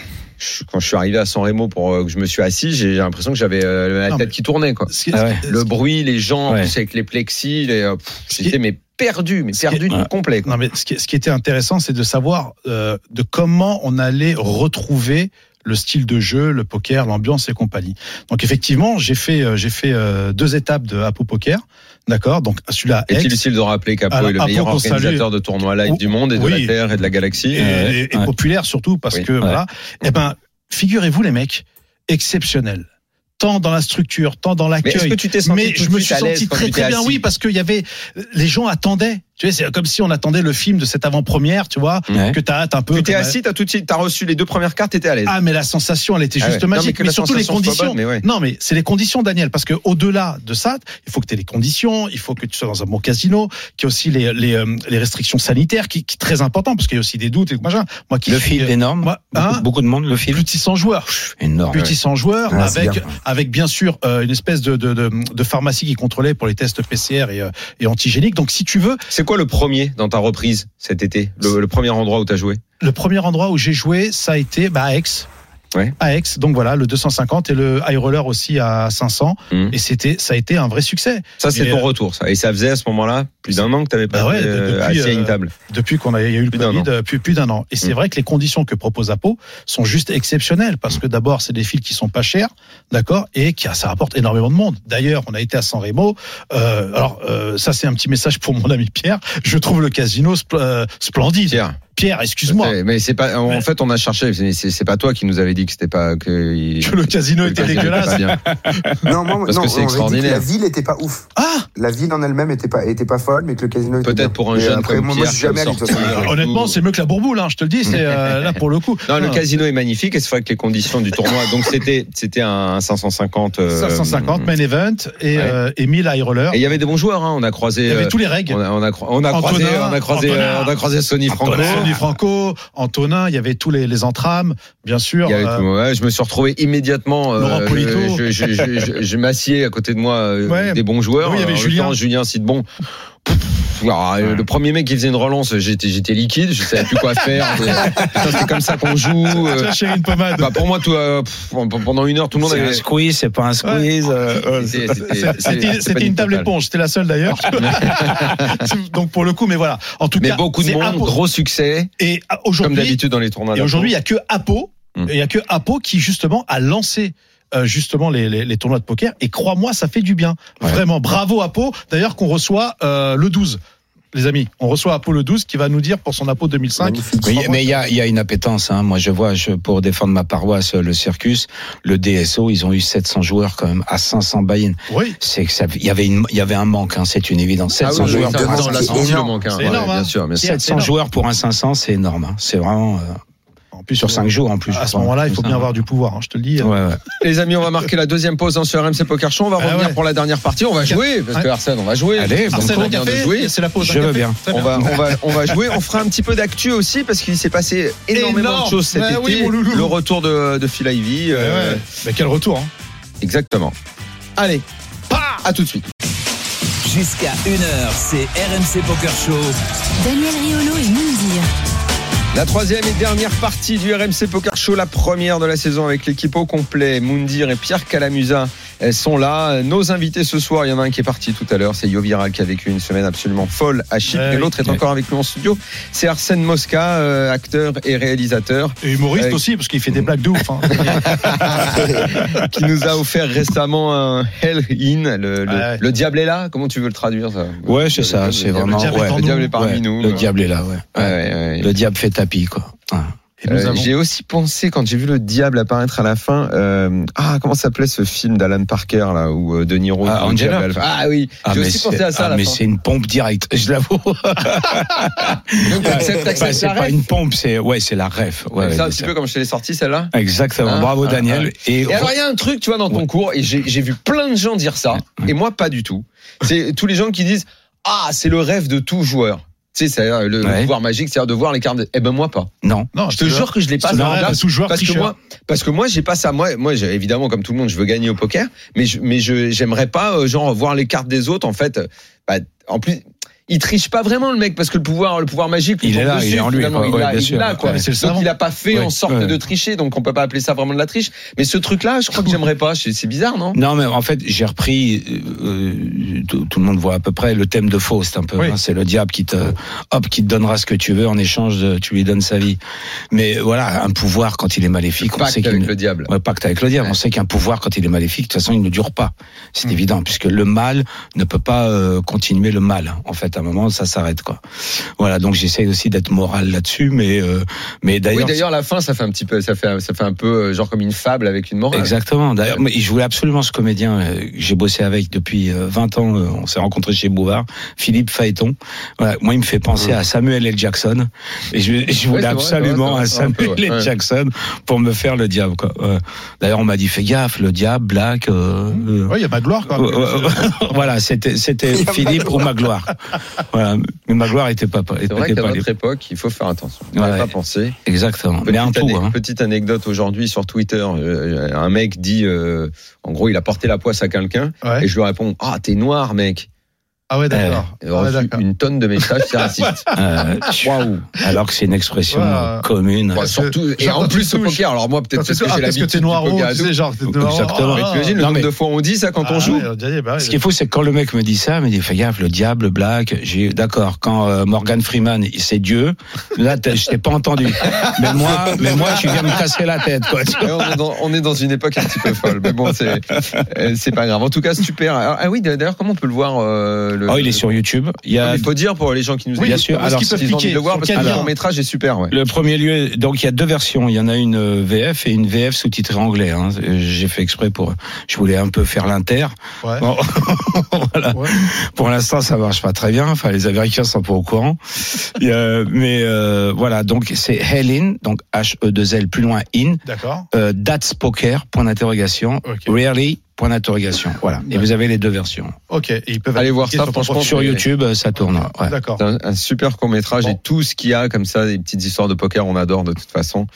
Quand je suis arrivé à San Remo pour euh, que je me suis assis, j'ai l'impression que j'avais euh, la Non, tête qui tournait quoi. Ah ouais. Le bruit, les gens, en Ouais. plus avec les plexis, les, pff, Ce qui- j'étais mais perdu, mais perdu Ouais. complet. quoi. Non, mais ce qui, ce qui était intéressant, c'est de savoir euh, de comment on allait retrouver le style de jeu, le poker, l'ambiance et compagnie. Donc effectivement, j'ai fait euh, j'ai fait euh, deux étapes de Apo Poker, d'accord? Donc celui-là Est-il utile de rappeler qu'Apo est le Apo, meilleur organisateur de tournois live du monde et de oui. la Terre et de la galaxie et, Ouais. et- et ouais. populaire surtout parce Oui, que ouais. voilà. Eh ben, figurez-vous les mecs, exceptionnel. Tant dans la structure, tant dans Mais l'accueil. que tu t'es senti Mais tout je me suis senti très très bien, oui, parce qu'il y avait les gens attendaient. Tu sais, c'est comme si on attendait le film de cette avant-première, tu vois, Ouais. que t'as hâte un peu. Tu t'es assis, t'as tout de suite, t'as reçu les deux premières cartes, t'étais à l'aise. Ah, mais la sensation, elle était Ah juste ouais. Non, mais magique. que mais surtout les conditions. bonne, mais ouais. Non, mais c'est les conditions, Daniel, parce que au-delà de ça, il faut que tu aies les conditions, il faut que tu sois dans un bon casino, qu'il y ait aussi les, les, euh, les restrictions sanitaires, qui, qui est très important, parce qu'il y a aussi des doutes et tout machin. Moi, qui Le suis, fil euh, énorme. moi, beaucoup, hein beaucoup de monde, le fil. plus de 600 joueurs. Énorme. Plus de 600 joueurs, Ah, avec, bien. avec bien sûr euh, une espèce de, de, de, de pharmacie qui contrôlait pour les tests PCR et, euh, et antigéniques. Donc, si tu veux, C'est quoi le premier dans ta reprise cet été le, le premier endroit où t'as joué? Le premier endroit où j'ai joué, ça a été bah, à Aix. Ouais. À Aix, donc voilà, le 250 et le high roller aussi à 500. Mhm. Et c'était, ça a été un vrai succès. Ça, c'est ton euh, retour, ça. Et ça faisait à ce moment-là plus d'un an que t'avais pas Bah ouais, depuis, assis à une euh, table. depuis qu'on a, y a eu le Plus Covid, an. euh, plus, plus d'un an. Et c'est Mm. vrai que les conditions que propose Apo sont juste exceptionnelles parce que d'abord, c'est des fils qui sont pas chers, d'accord, et qui, ça rapporte énormément de monde. D'ailleurs, on a été à San Remo. Euh, alors, euh, ça, c'est un petit message pour mon ami Pierre. Je trouve le casino spl- euh, splendide. Pierre. Pierre, excuse-moi. Mais c'est pas. En fait, on a cherché. c'est- pas toi qui nous avait dit que c'était pas que. il- Que le casino que était le casino dégueulasse. bien. Non, moi, Parce non, que c'est extraordinaire. la ville était pas ouf. Ah, La ville en elle-même était pas, était pas folle, mais que le casino. Peut-être pour un jeune après, comme moi, Pierre. je jamais sortir. honnêtement, c'est mieux que la bourboule, hein, je te le dis. C'est euh, là pour le coup. Non, le casino est magnifique et c'est vrai que les conditions du tournoi. Donc c'était c'était un 550. euh, 550 main event et, ouais. euh, et 1000 high roller. Et il y avait des bons joueurs. Hein. On a croisé. Il y avait euh, tous les règles. on a, on a, cro- on a Antonin, croisé, on a croisé, Antonin. euh, on a croisé Sonny Franco. Sonny Franco, Antonin, il y avait tous les, les entrames, bien sûr. Il y avait euh, tout. Ouais, je me suis retrouvé immédiatement. euh, Laurent Polito. Je, je, je, je, je m'assieds à côté de moi euh, Ouais. des bons joueurs. Oui, il y avait En Julien. Julien Sidbon. Alors, euh, Le premier mec qui faisait une relance, j'étais j'étais liquide, je savais plus quoi faire. Putain, C'est comme ça qu'on joue. euh. Tiens, une pommade. Bah, pour moi, tout, euh, pff, pendant une heure, tout le monde C'est un avait. squeeze, c'est pas un squeeze. euh, C'était- une table éponge, c'était la seule d'ailleurs. Donc pour le coup, mais voilà. En tout Mais cas, beaucoup de monde, Apo. gros succès, Et euh, comme aujourd'hui, d'habitude dans les tournois. et aujourd'hui, il y a que Apo, Mm. il y a que Apo qui justement a lancé. Euh, justement les, les, les tournois de poker et crois-moi ça fait du bien Ouais. vraiment bravo Apo d'ailleurs qu'on reçoit euh, le 12 les amis on reçoit Apo le 12 qui va nous dire pour son Apo 2005 Magnifique. Mais mais il y a, il y a une appétence. Hein. Moi, je vois, je, pour défendre ma paroisse, le Circus, le DSO, ils ont eu 700 joueurs quand même à 500 buy-in. oui C'est que ça, il y avait une, il y avait un manque. Hein, c'est une évidence. Ah 700 oui, joueurs pour un on l'a qui est 500. senti le énorme. manque. hein. C'est énorme, hein. Bien sûr, bien sûr. C'est 700 énorme. joueurs pour un 500, c'est énorme. Hein. C'est vraiment euh, plus sur 5 jours en plus. à ce moment-là il faut bien avoir du pouvoir hein, je te le dis Ouais, ouais. Les amis, on va marquer la deuxième pause dans ce RMC Poker Show. On va Ah revenir ouais. pour la dernière partie. On va jouer, parce que Arsène, on va jouer. Allez, Donc, on vient de jouer. c'est la pause Je veux bien. On va, on va, on va jouer. On fera un petit peu d'actu aussi parce qu'il s'est passé énormément Énorme. de choses cet été. oui, loulou. Le retour de, de Phil Ivey. Ouais, euh. Mais quel retour hein. Exactement. Allez, à tout de suite. Jusqu'à 1h, c'est RMC Poker Show. Daniel Riolo et Moundir. La troisième et dernière partie du RMC Poker Show, la première de la saison avec l'équipe au complet. Moundir et Pierre Calamusa sont là. Nos invités ce soir, il y en a un qui est parti tout à l'heure, c'est Yo Viral qui a vécu une semaine absolument folle à Chypre. Ouais, et l'autre est oui. encore avec nous en studio. C'est Arsène Mosca, euh, acteur et réalisateur, et humoriste Ouais. aussi parce qu'il fait des blagues de ouf hein. qui nous a offert récemment un Hell In. Le, le- Ouais. le diable est là Comment tu veux le traduire ça Ouais, c'est ça. Le C'est diable- vraiment. diable ouais, en Le diable est parmi ouais, nous. Le diable est là, ouais. Ouais, ouais, ouais. Le diable fait tapis, quoi. Euh, avons- J'ai aussi pensé quand j'ai vu le diable apparaître à la fin. euh, ah, comment s'appelait ce film d'Alan Parker là où euh, De Niro Ah, Angela. Ah oui, Ah, j'ai aussi pensé à ça. ah, à la mais c'est une pompe directe, je l'avoue. Bah, c'est pas ref une pompe, c'est ouais, c'est la ref. Ouais, C'est un petit peu comme je te l'ai sorti celle-là. Exactement. Hein Bravo Ah, Daniel. Et, Et alors il y a un truc, tu vois, dans ton Ouais. cours, et j'ai j'ai vu plein de gens dire ça, et moi pas du tout. C'est tous les gens qui disent ah c'est le rêve de tout joueur. Tu sais, c'est le Ouais. pouvoir magique, c'est de voir les cartes. de- Eh ben moi pas. non. non Je te jure que je l'ai pas. ça à sous-joueur parce que moi parce que moi j'ai pas ça moi moi évidemment comme tout le monde je veux gagner au poker mais je mais je j'aimerais pas euh, genre voir les cartes des autres en fait bah, en plus il triche pas vraiment le mec parce que le pouvoir, le pouvoir magique, Il est là, dessus, il est en lui, quoi. il Ouais, sûr. l'a, quoi. Ouais, c'est le Donc il a pas fait Ouais, en sorte de tricher, donc on peut pas appeler ça vraiment de la triche. Mais ce truc-là, je crois que j'aimerais pas. C'est bizarre, non? Non, mais en fait, j'ai repris. euh, tout, tout le monde voit à peu près le thème de Faust, un peu. Oui. hein, c'est le diable qui te, hop, qui te donnera ce que tu veux en échange, de, tu lui donnes sa vie. Mais voilà, un pouvoir quand il est maléfique, on sait qu'il avec ne- le diable. Ouais, pacte avec le diable. On sait qu'un pouvoir, quand il est maléfique, de toute façon, il ne dure pas. C'est évident, puisque le mal ne peut pas euh, continuer le mal. En fait, à un moment, ça s'arrête, quoi. Voilà, donc j'essaye aussi d'être moral là-dessus, mais euh, mais Oui, d'ailleurs. d'ailleurs, la fin, ça fait un petit peu, ça fait, ça fait un peu euh, genre comme une fable avec une morale. Exactement. D'ailleurs, mais je voulais absolument ce comédien euh, j'ai bossé avec depuis euh, 20 ans. On s'est rencontrés chez Bouvard, Philippe Phaéton. Voilà, moi, il me fait penser à Samuel L. Jackson. Et je, voulais absolument vrai, peu, Samuel L. ouais. Jackson pour me faire le diable. quoi. D'ailleurs, on m'a dit fais gaffe, le diable, Black. euh, euh, Ouais, il y a Magloire, quoi. Ouais, ouais, ouais. voilà, c'était c'était Il Philippe ou Magloire. Voilà, mais Magloire était pas C'est était vrai qu'à notre époque, il faut faire attention. On Ouais. pas pensé. exactement. Mais un Petite, tout. ane- Hein. petite anecdote aujourd'hui sur Twitter. euh, un mec dit, euh, en gros, il a porté la poisse à quelqu'un Ouais. et je lui réponds, ah, t'es noir, mec. Ah ouais, d'accord. A Ah ouais, d'accord. une tonne de messages, c'est raciste. Euh, Waouh. alors que c'est une expression commune. Surtout, et en plus au poker. Alors moi, peut-être que ah, j'ai parce que l'habitude t'es noir tu sais, genre, t'es noir Exactement. Mais Ah, T'imagines le Non, nombre mais- de fois on dit ça quand on ah, joue ouais, bah ouais. Ce qui est fou, c'est que quand le mec me dit ça, il me dit fais gaffe, le diable, Black, j'ai d'accord. Quand euh, Morgan Freeman, c'est Dieu, là, je t'ai pas entendu. Mais moi, mais moi, tu viens me casser la tête, quoi. tu vois. Ouais, on, est dans, on est dans une époque un petit peu folle, mais bon, c'est euh, c'est pas grave. En tout cas, super. Ah oui, d'ailleurs, comment on peut le voir euh, le, Oh, il est sur YouTube. Il y Non, a mais Il faut dire pour les gens qui nous Oui, bien sûr. Alors, qu'ils peuvent cliquer de le voir parce que le long métrage est super. Ouais. le premier lieu. Donc il y a deux versions. Il y en a une euh, VF et une VF sous-titrée anglais. hein. J'ai fait exprès pour. Je voulais un peu faire l'inter. Ouais. Bon, voilà. Ouais. Pour l'instant, ça marche pas très bien. Enfin, les Américains sont pas au courant. Mais euh, voilà. Donc c'est Helen, donc H E 2 L plus loin in. D'accord. Euh, That's Poker, point d'interrogation. Ok. Really, point d'interrogation. Voilà. Et vous avez les deux versions. Ok. Et ils peuvent Allez voir ça, franchement. Sur YouTube, euh, ça tourne. Ouais. D'accord. C'est un, un super court métrage Bon. et tout ce qu'il y a comme ça, des petites histoires de poker, on adore de toute façon.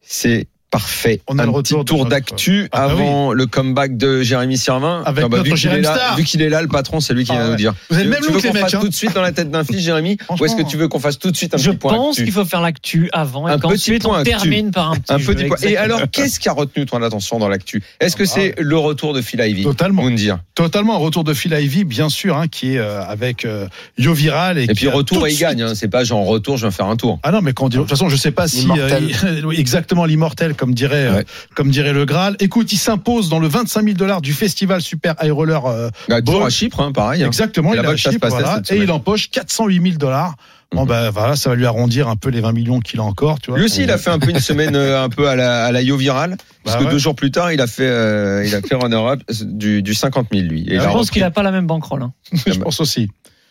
C'est parfait. On a un le petit retour de tour notre- d'actu Ah bah avant le comeback de Jérémy Servin. Avec Ah bah, notre vu qu'il est là, Star. vu qu'il est là, le patron, c'est lui qui Ah vient ouais. nous dire. Vous avez Tu- le même tu veux qu'on fasse hein. tout de suite dans la tête d'un fils, Jérémy? Ou est-ce que tu veux qu'on fasse tout de suite un Je petit point pense actu qu'il faut faire l'actu avant et petit qu'ensuite on actu. termine par un petit un jeu, petit point. Et alors, qu'est-ce qui a retenu ton attention dans l'actu? Est-ce que Ah bah c'est le retour de Phil Ivey Totalement. Moundir? Totalement. Un retour de Phil Ivey, bien sûr, hein, qui est euh, avec euh, Yo Viral. Et, puis retour il gagne. Hein. C'est pas genre retour, je viens faire un tour. Ah non, mais quand de toute façon, je sais pas si L'immortel. euh, exactement l'immortel, comme dirait, euh, Ouais. comme dirait le Graal. Écoute, il s'impose dans le 25 000 dollars du festival Super High Roller. euh, Bah, à Chypre, hein, pareil. hein. exactement, il ça se Chypre, voilà, et il empoche 408 000 dollars. Bon ben voilà, ça va lui arrondir un peu les 20 millions qu'il a encore, tu vois. Lui aussi, il a fait un peu une semaine euh, un peu à la, à la Yo Viral. Parce Bah que ouais. deux jours plus tard, il a fait, euh, il a fait runner-up du, du 50 000, lui. Et Ah, Je pense qu'il a pas la même bankroll. hein. je pense aussi.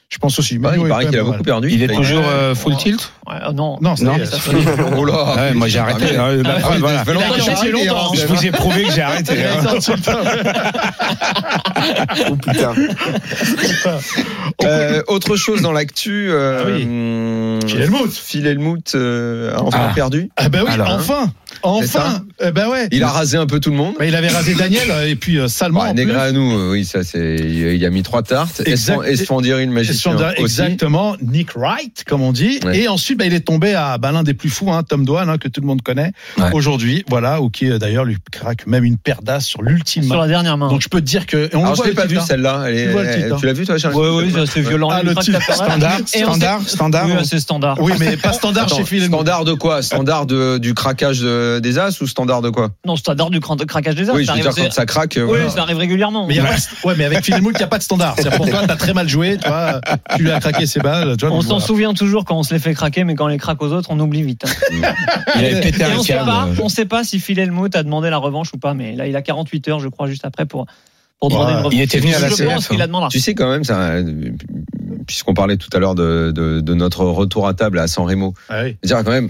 Je pense aussi. Ouais, Mais il paraît qu'il a beaucoup perdu. Il est toujours euh, full Ouais. tilt Ouais, euh, non. Non, Non. c'est- Oh là Ah ouais, Moi j'ai arrêté. Ah, hein. La Ah, preuve, oui, voilà. longtemps arrêté arrêté, hein. Je vous ai prouvé que j'ai arrêté. hein. Oh putain. Euh, autre chose dans l'actu. Euh, Ah oui. hum, Phil Hellmuth. Phil Hellmuth, euh, a enfin Ah. perdu. Ah ben oui, Alors, enfin, enfin. Eh ben ouais. Il a rasé un peu tout le monde. Bah, il avait rasé Daniel euh, et puis euh, en Négré à nous, euh, oui, ça c'est. Il a mis trois tartes. Exact. Esfandieri, le magicien. aussi. Exactement, Nick Wright, comme on dit. Ouais. Et ensuite, bah, il est tombé à bah, l'un des plus fous, hein, Tom Doan, hein, que tout le monde connaît Ouais. aujourd'hui, voilà, ou qui euh, d'ailleurs lui craque même une paire d'as sur l'ultime Sur la dernière main. Donc je peux te dire que. et on Alors, je l'ai pas vu hein. celle-là. Tu l'as vu toi, Charles? Oui, oui, c'est violent. Ah, le. Standard, standard, standard. Oui, assez standard. Oui, mais pas standard chez Phil standard de quoi? Standard de, du craquage de- des as ou standard de quoi Non, standard du craquage des arts. Oui, je ça veux arrive dire, quand ça craque. euh, Oui, voilà. ça arrive régulièrement. Mais il y a pas ouais, mais avec Phil Hellmuth, il n'y a pas de standard. C'est pour toi, t'as très mal joué, tu vois, tu lui as craqué ses balles, tu vois. On s'en voilà. souvient toujours quand on se les fait craquer, mais quand on les craque aux autres, on oublie vite. hein. Il avait pété un on sait câble. pas, on sait pas si Phil Hellmuth a demandé la revanche ou pas, mais là, il a 48 heures, je crois, juste après pour, pour demander Ouais. une revanche. Il était venu à la Je CF, pense qu'il hein. a demandé. Tu sais quand même, ça, euh, puisqu'on parlait tout à l'heure de, de, de notre retour à table à San Remo, Ah oui. dire quand même,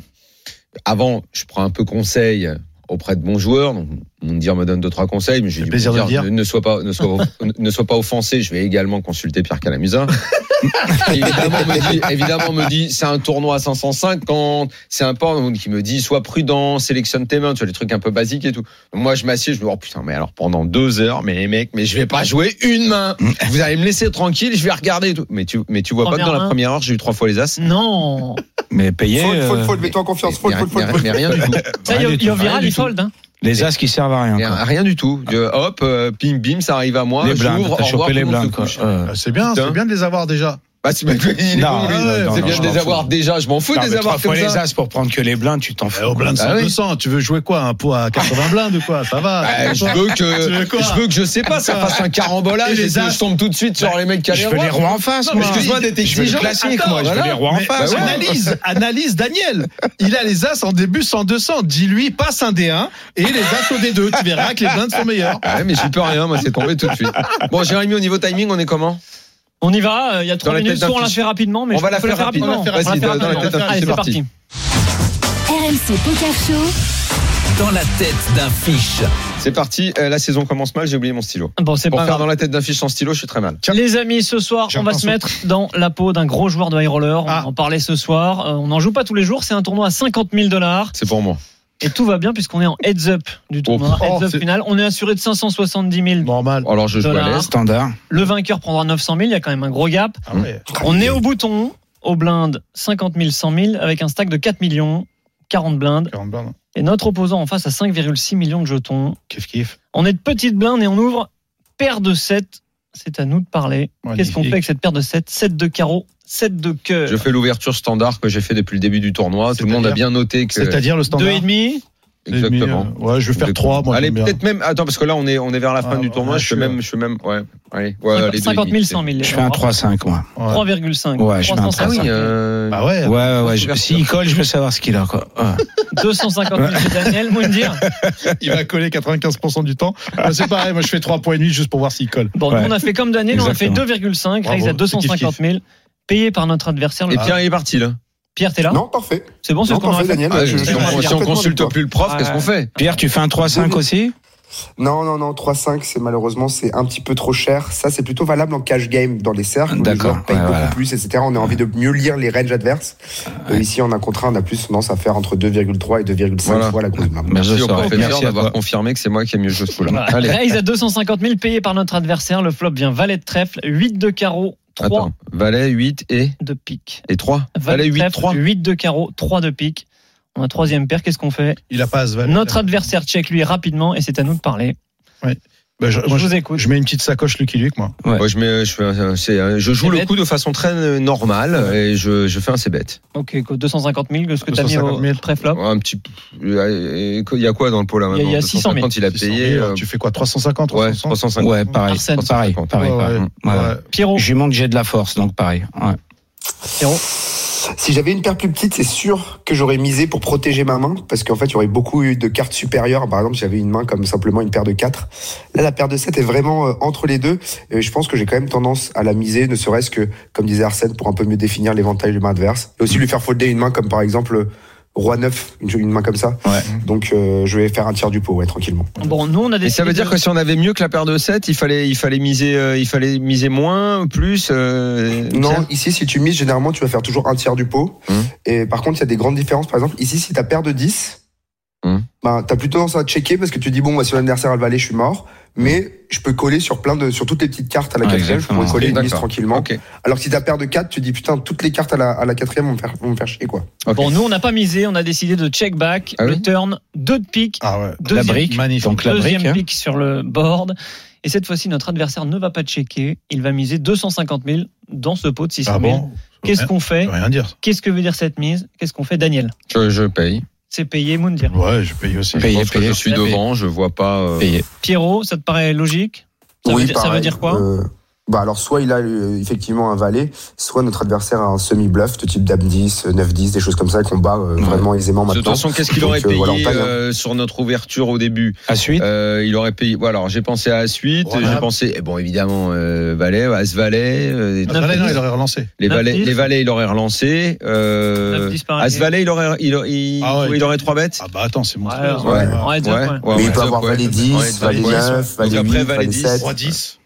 avant, je prends un peu conseil auprès de bons joueurs. Moundir me donne deux trois conseils, mais je lui dis plaisir de dire. ne, ne sois pas ne sois, ne sois pas offensé. Je vais également consulter Pierre Calamusa. évidemment me dit évidemment me dit c'est un tournoi à 550, c'est important. Donc il me dit sois prudent, sélectionne tes mains, tu vois les trucs un peu basiques et tout. Moi je m'assieds, je me dis oh putain mais alors pendant deux heures, mais les mecs, mais je vais pas jouer une main. Vous allez me laisser tranquille, je vais regarder et tout. Mais tu mais tu vois pas que dans la première heure j'ai eu trois fois les as. Non. Mais payer. Fold, fold, fold, mets-toi en confiance. Fold, Mais fold, mais rien du tout. Ça, il du y a viral, du il fold. Les as qui servent à rien. Rien, quoi. rien du tout. Je- hop, euh, bim bim, ça arrive à moi. Les blindes, j'ouvre, t'as au revoir, chopé les blindes. Euh, Ah, C'est bien, c'est bien de les avoir déjà. Bah, c'est il est Non, bon, lui. non, non, c'est non, bien je de m'en les fous. avoir déjà. Je m'en fous non, de mais les avoir trois comme fois les ça. as pour prendre que les blindes, tu t'en fous. Eh, Au blind Ah 100, oui. 200, tu veux jouer quoi Un pot à 80 blindes ou quoi? Ça va Bah, je veux Tu veux que, quoi? je veux que je sais pas, ça fasse un carambolage Et et, les que as je tombe tout de suite sur les mecs qui Je veux les rois en face, Non, moi. mais excuse-moi d'être Je veux le exigeant. classique, moi. Je veux les rois en Mais face. moi. Analyse, analyse Daniel. Il a les as en début 100-200. Dis-lui, passe un D1 et les as au D2. Tu verras que les blindes sont meilleures. Ouais, mais j'y peux rien, moi c'est tombé tout de suite. Bon, Jérémy, au niveau timing, on est comment? On y va, euh, il y a trois la minutes, on la fait rapidement, mais On je va la faire rapidement. Allez, c'est parti. RMC Poker Show. Dans la tête d'un fiche. C'est parti, euh, la saison commence mal, j'ai oublié mon stylo. Bon, c'est Pour pas faire grave. dans la tête d'un fiche sans stylo, je suis très mal. Les amis, ce soir, on va se mettre dans la peau d'un gros joueur de high roller. On Ah. en parlait ce soir. Euh, on n'en joue pas tous les jours. C'est un tournoi à 50 000 dollars. C'est pour moi. Et tout va bien puisqu'on est en heads up du tournoi. Oh, heads up final. On est assuré de 570 000. Normal. Alors je joue à l'aise. Standard. Le vainqueur prendra 900 000. Il y a quand même un gros gap. Ah ouais. On est au bouton, au blind 50 000, 100 000 avec un stack de 4 millions, 40 blindes. 40 blindes. Et notre opposant en face à 5,6 millions de jetons. Kiff, kiff. On est de petites blindes et on ouvre paire de 7. C'est à nous de parler. Qu'est-ce qu'on fait avec cette paire de 7 7 de carreau, 7 de cœur. Je fais l'ouverture standard que j'ai fait depuis le début du tournoi. Tout le monde a bien noté que. C'est-à-dire le standard Deux et demi. Exactement. Deux et demi, euh, Ouais, je vais faire 3. Moi, allez, peut-être même. Attends, parce que là, on est, on est vers la fin Ah, du tournoi. ouais, je suis- même, je fais même. Ouais, allez. Ouais, allez, deux et 50 000, demi, 100 000. Je fais un 3-5, moi. Ouais. 3,5. Ouais, je fais un Ah 350 oui, 000. euh, Bah ouais. Ouais, ouais, ouais. S'il colle, je veux savoir ce qu'il a, quoi. Ouais. 250 000 chez Daniel Moundir. Il va coller 95% du temps. Moi, c'est pareil. Moi, je fais 3 points et demi juste pour voir s'il colle. Bon, Ouais. nous, on a fait comme Daniel, on a fait Exactement. 2,5. Bravo. Rex à 250 000. Payé par notre adversaire. le- Et Pierre il est parti là. Pierre, t'es là? Non, parfait. C'est bon, c'est Non, ce qu'on fait Daniel. Ah, je- si je- on, je- si on complètement consulte plus le prof, qu'est-ce qu'on fait? Pierre, tu fais un 3-5 aussi? Non, non, non, 3-5, c'est malheureusement, c'est un petit peu trop cher. Ça, c'est plutôt valable en cash game, dans les cercles, les D'accord, ouais, beaucoup voilà. plus, etc. On a envie de mieux lire les ranges adverses. Et ici, en un contre un, on a plus tendance à faire entre 2,3 et 2,5 Voilà. fois la grosse Merci Merci à d'avoir confirmé que c'est moi qui ai mieux joué ce coup-là. Allez. Raise à 250 000 payé par notre adversaire. Le flop vient valet de trèfle, 8 de carreau, 3 Attends. Valet 8 et, de pique. et 3. Valet Valet 8, trèfle, 3. 8 de carreau, 3 de pique. On a troisième paire, qu'est-ce qu'on fait? Il a pas à se valer. Notre adversaire check lui rapidement et c'est à nous de parler. Bah, je, Je moi, je, vous écoute. je mets une petite sacoche Lucky Luke, moi. Ouais. Moi, je, mets, je, fais, un- je joue le coup de façon très euh, normale et je, je fais un c'est bête. Ok, quoi, 250 000, ce que tu as mis 250 au 000. pré-flop. Un petit. Il y a quoi dans le pot là Il y a- maintenant il y a 600 000. 250, il a 600 payé. 000, euh, Tu fais quoi 350 Ouais, 360 350. Ouais, pareil. Arsène. Pareil, pareil, Ouais, pareil. ouais. Ouais. Ouais. Pierrot, J'ai montre que j'ai de la force, donc pareil. Ouais. Pierrot. Si j'avais une paire plus petite, c'est sûr que j'aurais misé pour protéger ma main, parce qu'en fait, il y aurait beaucoup eu de cartes supérieures. Par exemple, si j'avais une main comme simplement une paire de 4. Là, la paire de 7 est vraiment euh, entre les deux. Et je pense que j'ai quand même tendance à la miser, ne serait-ce que, comme disait Arsène, pour un peu mieux définir l'éventail de main adverse. Et aussi lui faire folder une main comme par exemple Roi 9, une, une main comme ça. Ouais. Donc, euh, je vais faire un tiers du pot, ouais, tranquillement. Bon, nous, on a Et ça veut dire de- que si on avait mieux que la paire de 7, il fallait, il fallait miser, euh, il fallait miser moins, plus. euh, Non, ici, si tu mises, généralement, tu vas faire toujours un tiers du pot. Hum. Et par contre, il y a des grandes différences. Par exemple, ici, si tu as paire de 10, Hum. ben, tu as plutôt tendance à checker parce que tu dis, bon, bah, si l'adversaire a le valet, je suis mort. Mais je peux coller sur plein de, sur toutes les petites cartes à la quatrième, je pourrais coller une D'accord. tranquillement. Alors que si t'as paire de 4, tu dis, putain, toutes les cartes à la, à la quatrième vont me faire, vont me faire chier, quoi. Bon, nous, on n'a pas misé, on a décidé de check back, Ah le oui turn, 2 de pique, Ah ouais. La brique, magnifique. donc la deuxième brique. hein. pique sur le board. Et cette fois-ci, notre adversaire ne va pas checker, il va miser 250 000 dans ce pot de 600 Ah 000. bon Qu'est-ce qu'on fait rien- rien dire. Qu'est-ce que veut dire cette mise Qu'est-ce qu'on fait, Daniel? Je, je paye. C'est payé, Moundir. Ouais, je paye aussi. Paye. Je pense que payé, je suis payé. devant, je vois pas. euh, Payé. Pierrot, ça te paraît logique? Ça, veut dire, ça veut dire quoi? Euh, Bah alors soit il a euh, effectivement un valet, soit notre adversaire a un semi-bluff de type dame 10, 9 10, des choses comme ça qu'on bat euh, vraiment aisément De maintenant. toute façon, qu'est-ce qu'il aurait euh, payé voilà, hein. euh, sur notre ouverture au début? À suite? Euh, Il aurait payé. Voilà, alors j'ai pensé à la suite. Voilà. J'ai pensé, eh bon, évidemment, euh, valet, as valet. euh, Ah, Valet, non, il aurait relancé. les valets, les valets, il aurait relancé. Euh, as valet, il aurait, il, il, Ah ouais. il aurait trois bêtes? Ah bah attends, c'est mon Ouais, ouais, Ouais. ouais, Ouais, ouais. ouais, Mais ouais, il peut ouais, avoir ouais, valet ouais, 10, ouais, valet ouais. 9, valet Donc après, 8, valet valet 10. 7. 3 10,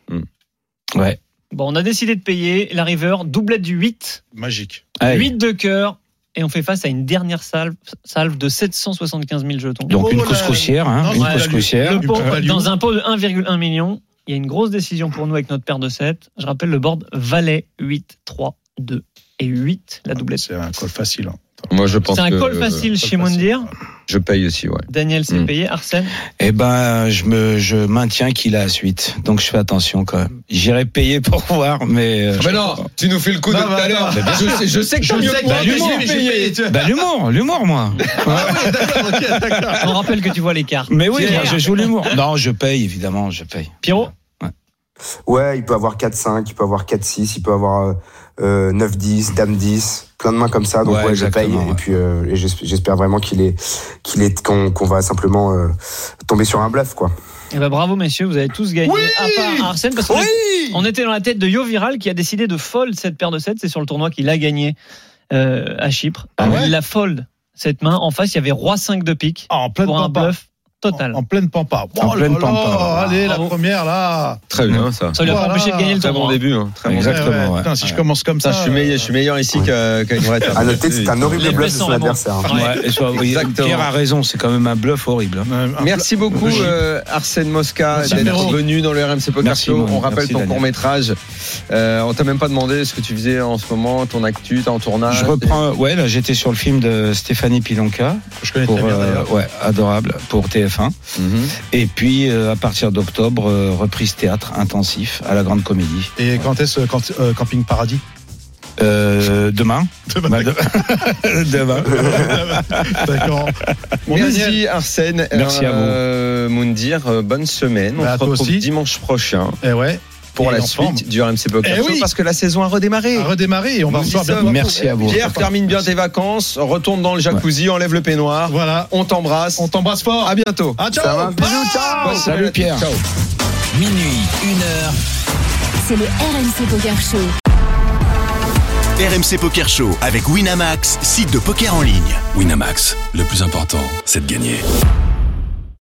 Ouais. Bon, on a décidé de payer la river, doublette du 8, magique. Allez. 8 de cœur, et on fait face à une dernière salve, salve de 775 000 jetons. Donc Oh une là couscoussière, hein, Non, une ouais. Le pot, value. dans un pot de 1,1 million, il y a une grosse décision pour nous avec notre paire de 7. Je rappelle le board valet 8, 3, 2 et 8, la doublette. C'est un call facile. hein. Moi, je pense C'est un que call facile chez Moundir. Je paye aussi, ouais. Daniel s'est Mm. payé. Arsène Eh ben, je me, je maintiens qu'il a la suite. Donc je fais attention quand même. J'irai payer pour voir, mais. euh, Mais non, tu nous fais le coup de Non, tout bah, à l'heure. non. Je sais, je sais que Je mieux sais que mais l'humour. Bah l'humour, l'humour moi. On rappelle que tu vois les cartes. Mais oui, moi, je joue l'humour. Non, je paye évidemment, je paye. Pierrot Ouais, il peut avoir 4 5, il peut avoir 4 6, il peut avoir euh, 9 10, dame 10, plein de mains comme ça. Donc Ouais, ouais, je paye ouais. et puis euh, et j'espère vraiment qu'il est qu'il est qu'on va simplement euh, tomber sur un bluff quoi. Eh ben, bravo messieurs, vous avez tous gagné. à part Arsène, parce qu'on était dans la tête de Yo Viral qui a décidé de fold cette paire de 7. C'est sur le tournoi qu'il a gagné euh, à Chypre. Ah ouais il a fold cette main. En face, il y avait Roi 5 de pique Ah, en pour un bluff total. En, en pleine pampa. En Oh là pleine là, pampa. Allez, la première là. Très bien, ça. Ça lui a pas Voilà. empêché de gagner le Très bon début. Hein. Très bon Exactement, Ouais, ouais. ouais. Putain, si je Ouais. commence comme ça. Ça, je suis meilleur, je suis meilleur ici qu'à qu'à une vraie table. À noter que c'est un horrible Les bluff de blessants, son vraiment. adversaire. hein. Ouais. Ouais, Exactement. Pierre a raison, c'est quand même un bluff horrible. hein. euh, un Merci beaucoup euh, Arsène Mosca d'être venu dans le RMC Poker Show. On rappelle ton court métrage. Euh, on t'a même pas demandé ce que tu faisais en ce moment, ton actu, t'es en tournage. Je reprends, ouais, là j'étais sur le film de Stéphanie Pilonka, je connais pour, très bien euh, d'ailleurs. ouais, adorable, pour TF1. Mhm. Et puis euh, à partir d'octobre, euh, reprise théâtre intensif à la Grande Comédie. Et quand est-ce quand, euh, Camping Paradis Euh, demain. Demain. Bah, de- demain. D'accord. Bon, Merci Arsène. Merci à vous. Moundir, bonne semaine. On Bah, se retrouve aussi. dimanche prochain eh ouais, pour Et la suite du RMC Poker Eh Show oui. parce que la saison a redémarré. à redémarrer et on va recevoir bientôt. Merci à vous. Pierre, termine bien tes vacances, retourne dans le jacuzzi, enlève le peignoir. Voilà, On t'embrasse. on t'embrasse fort. À bientôt. Ah, ciao. Ça va, bisous, ciao. Salut. Pierre. Ciao. Minuit, une heure. C'est le RMC Poker Show. RMC Poker Show avec Winamax, site de poker en ligne. Winamax, le plus important, c'est de gagner.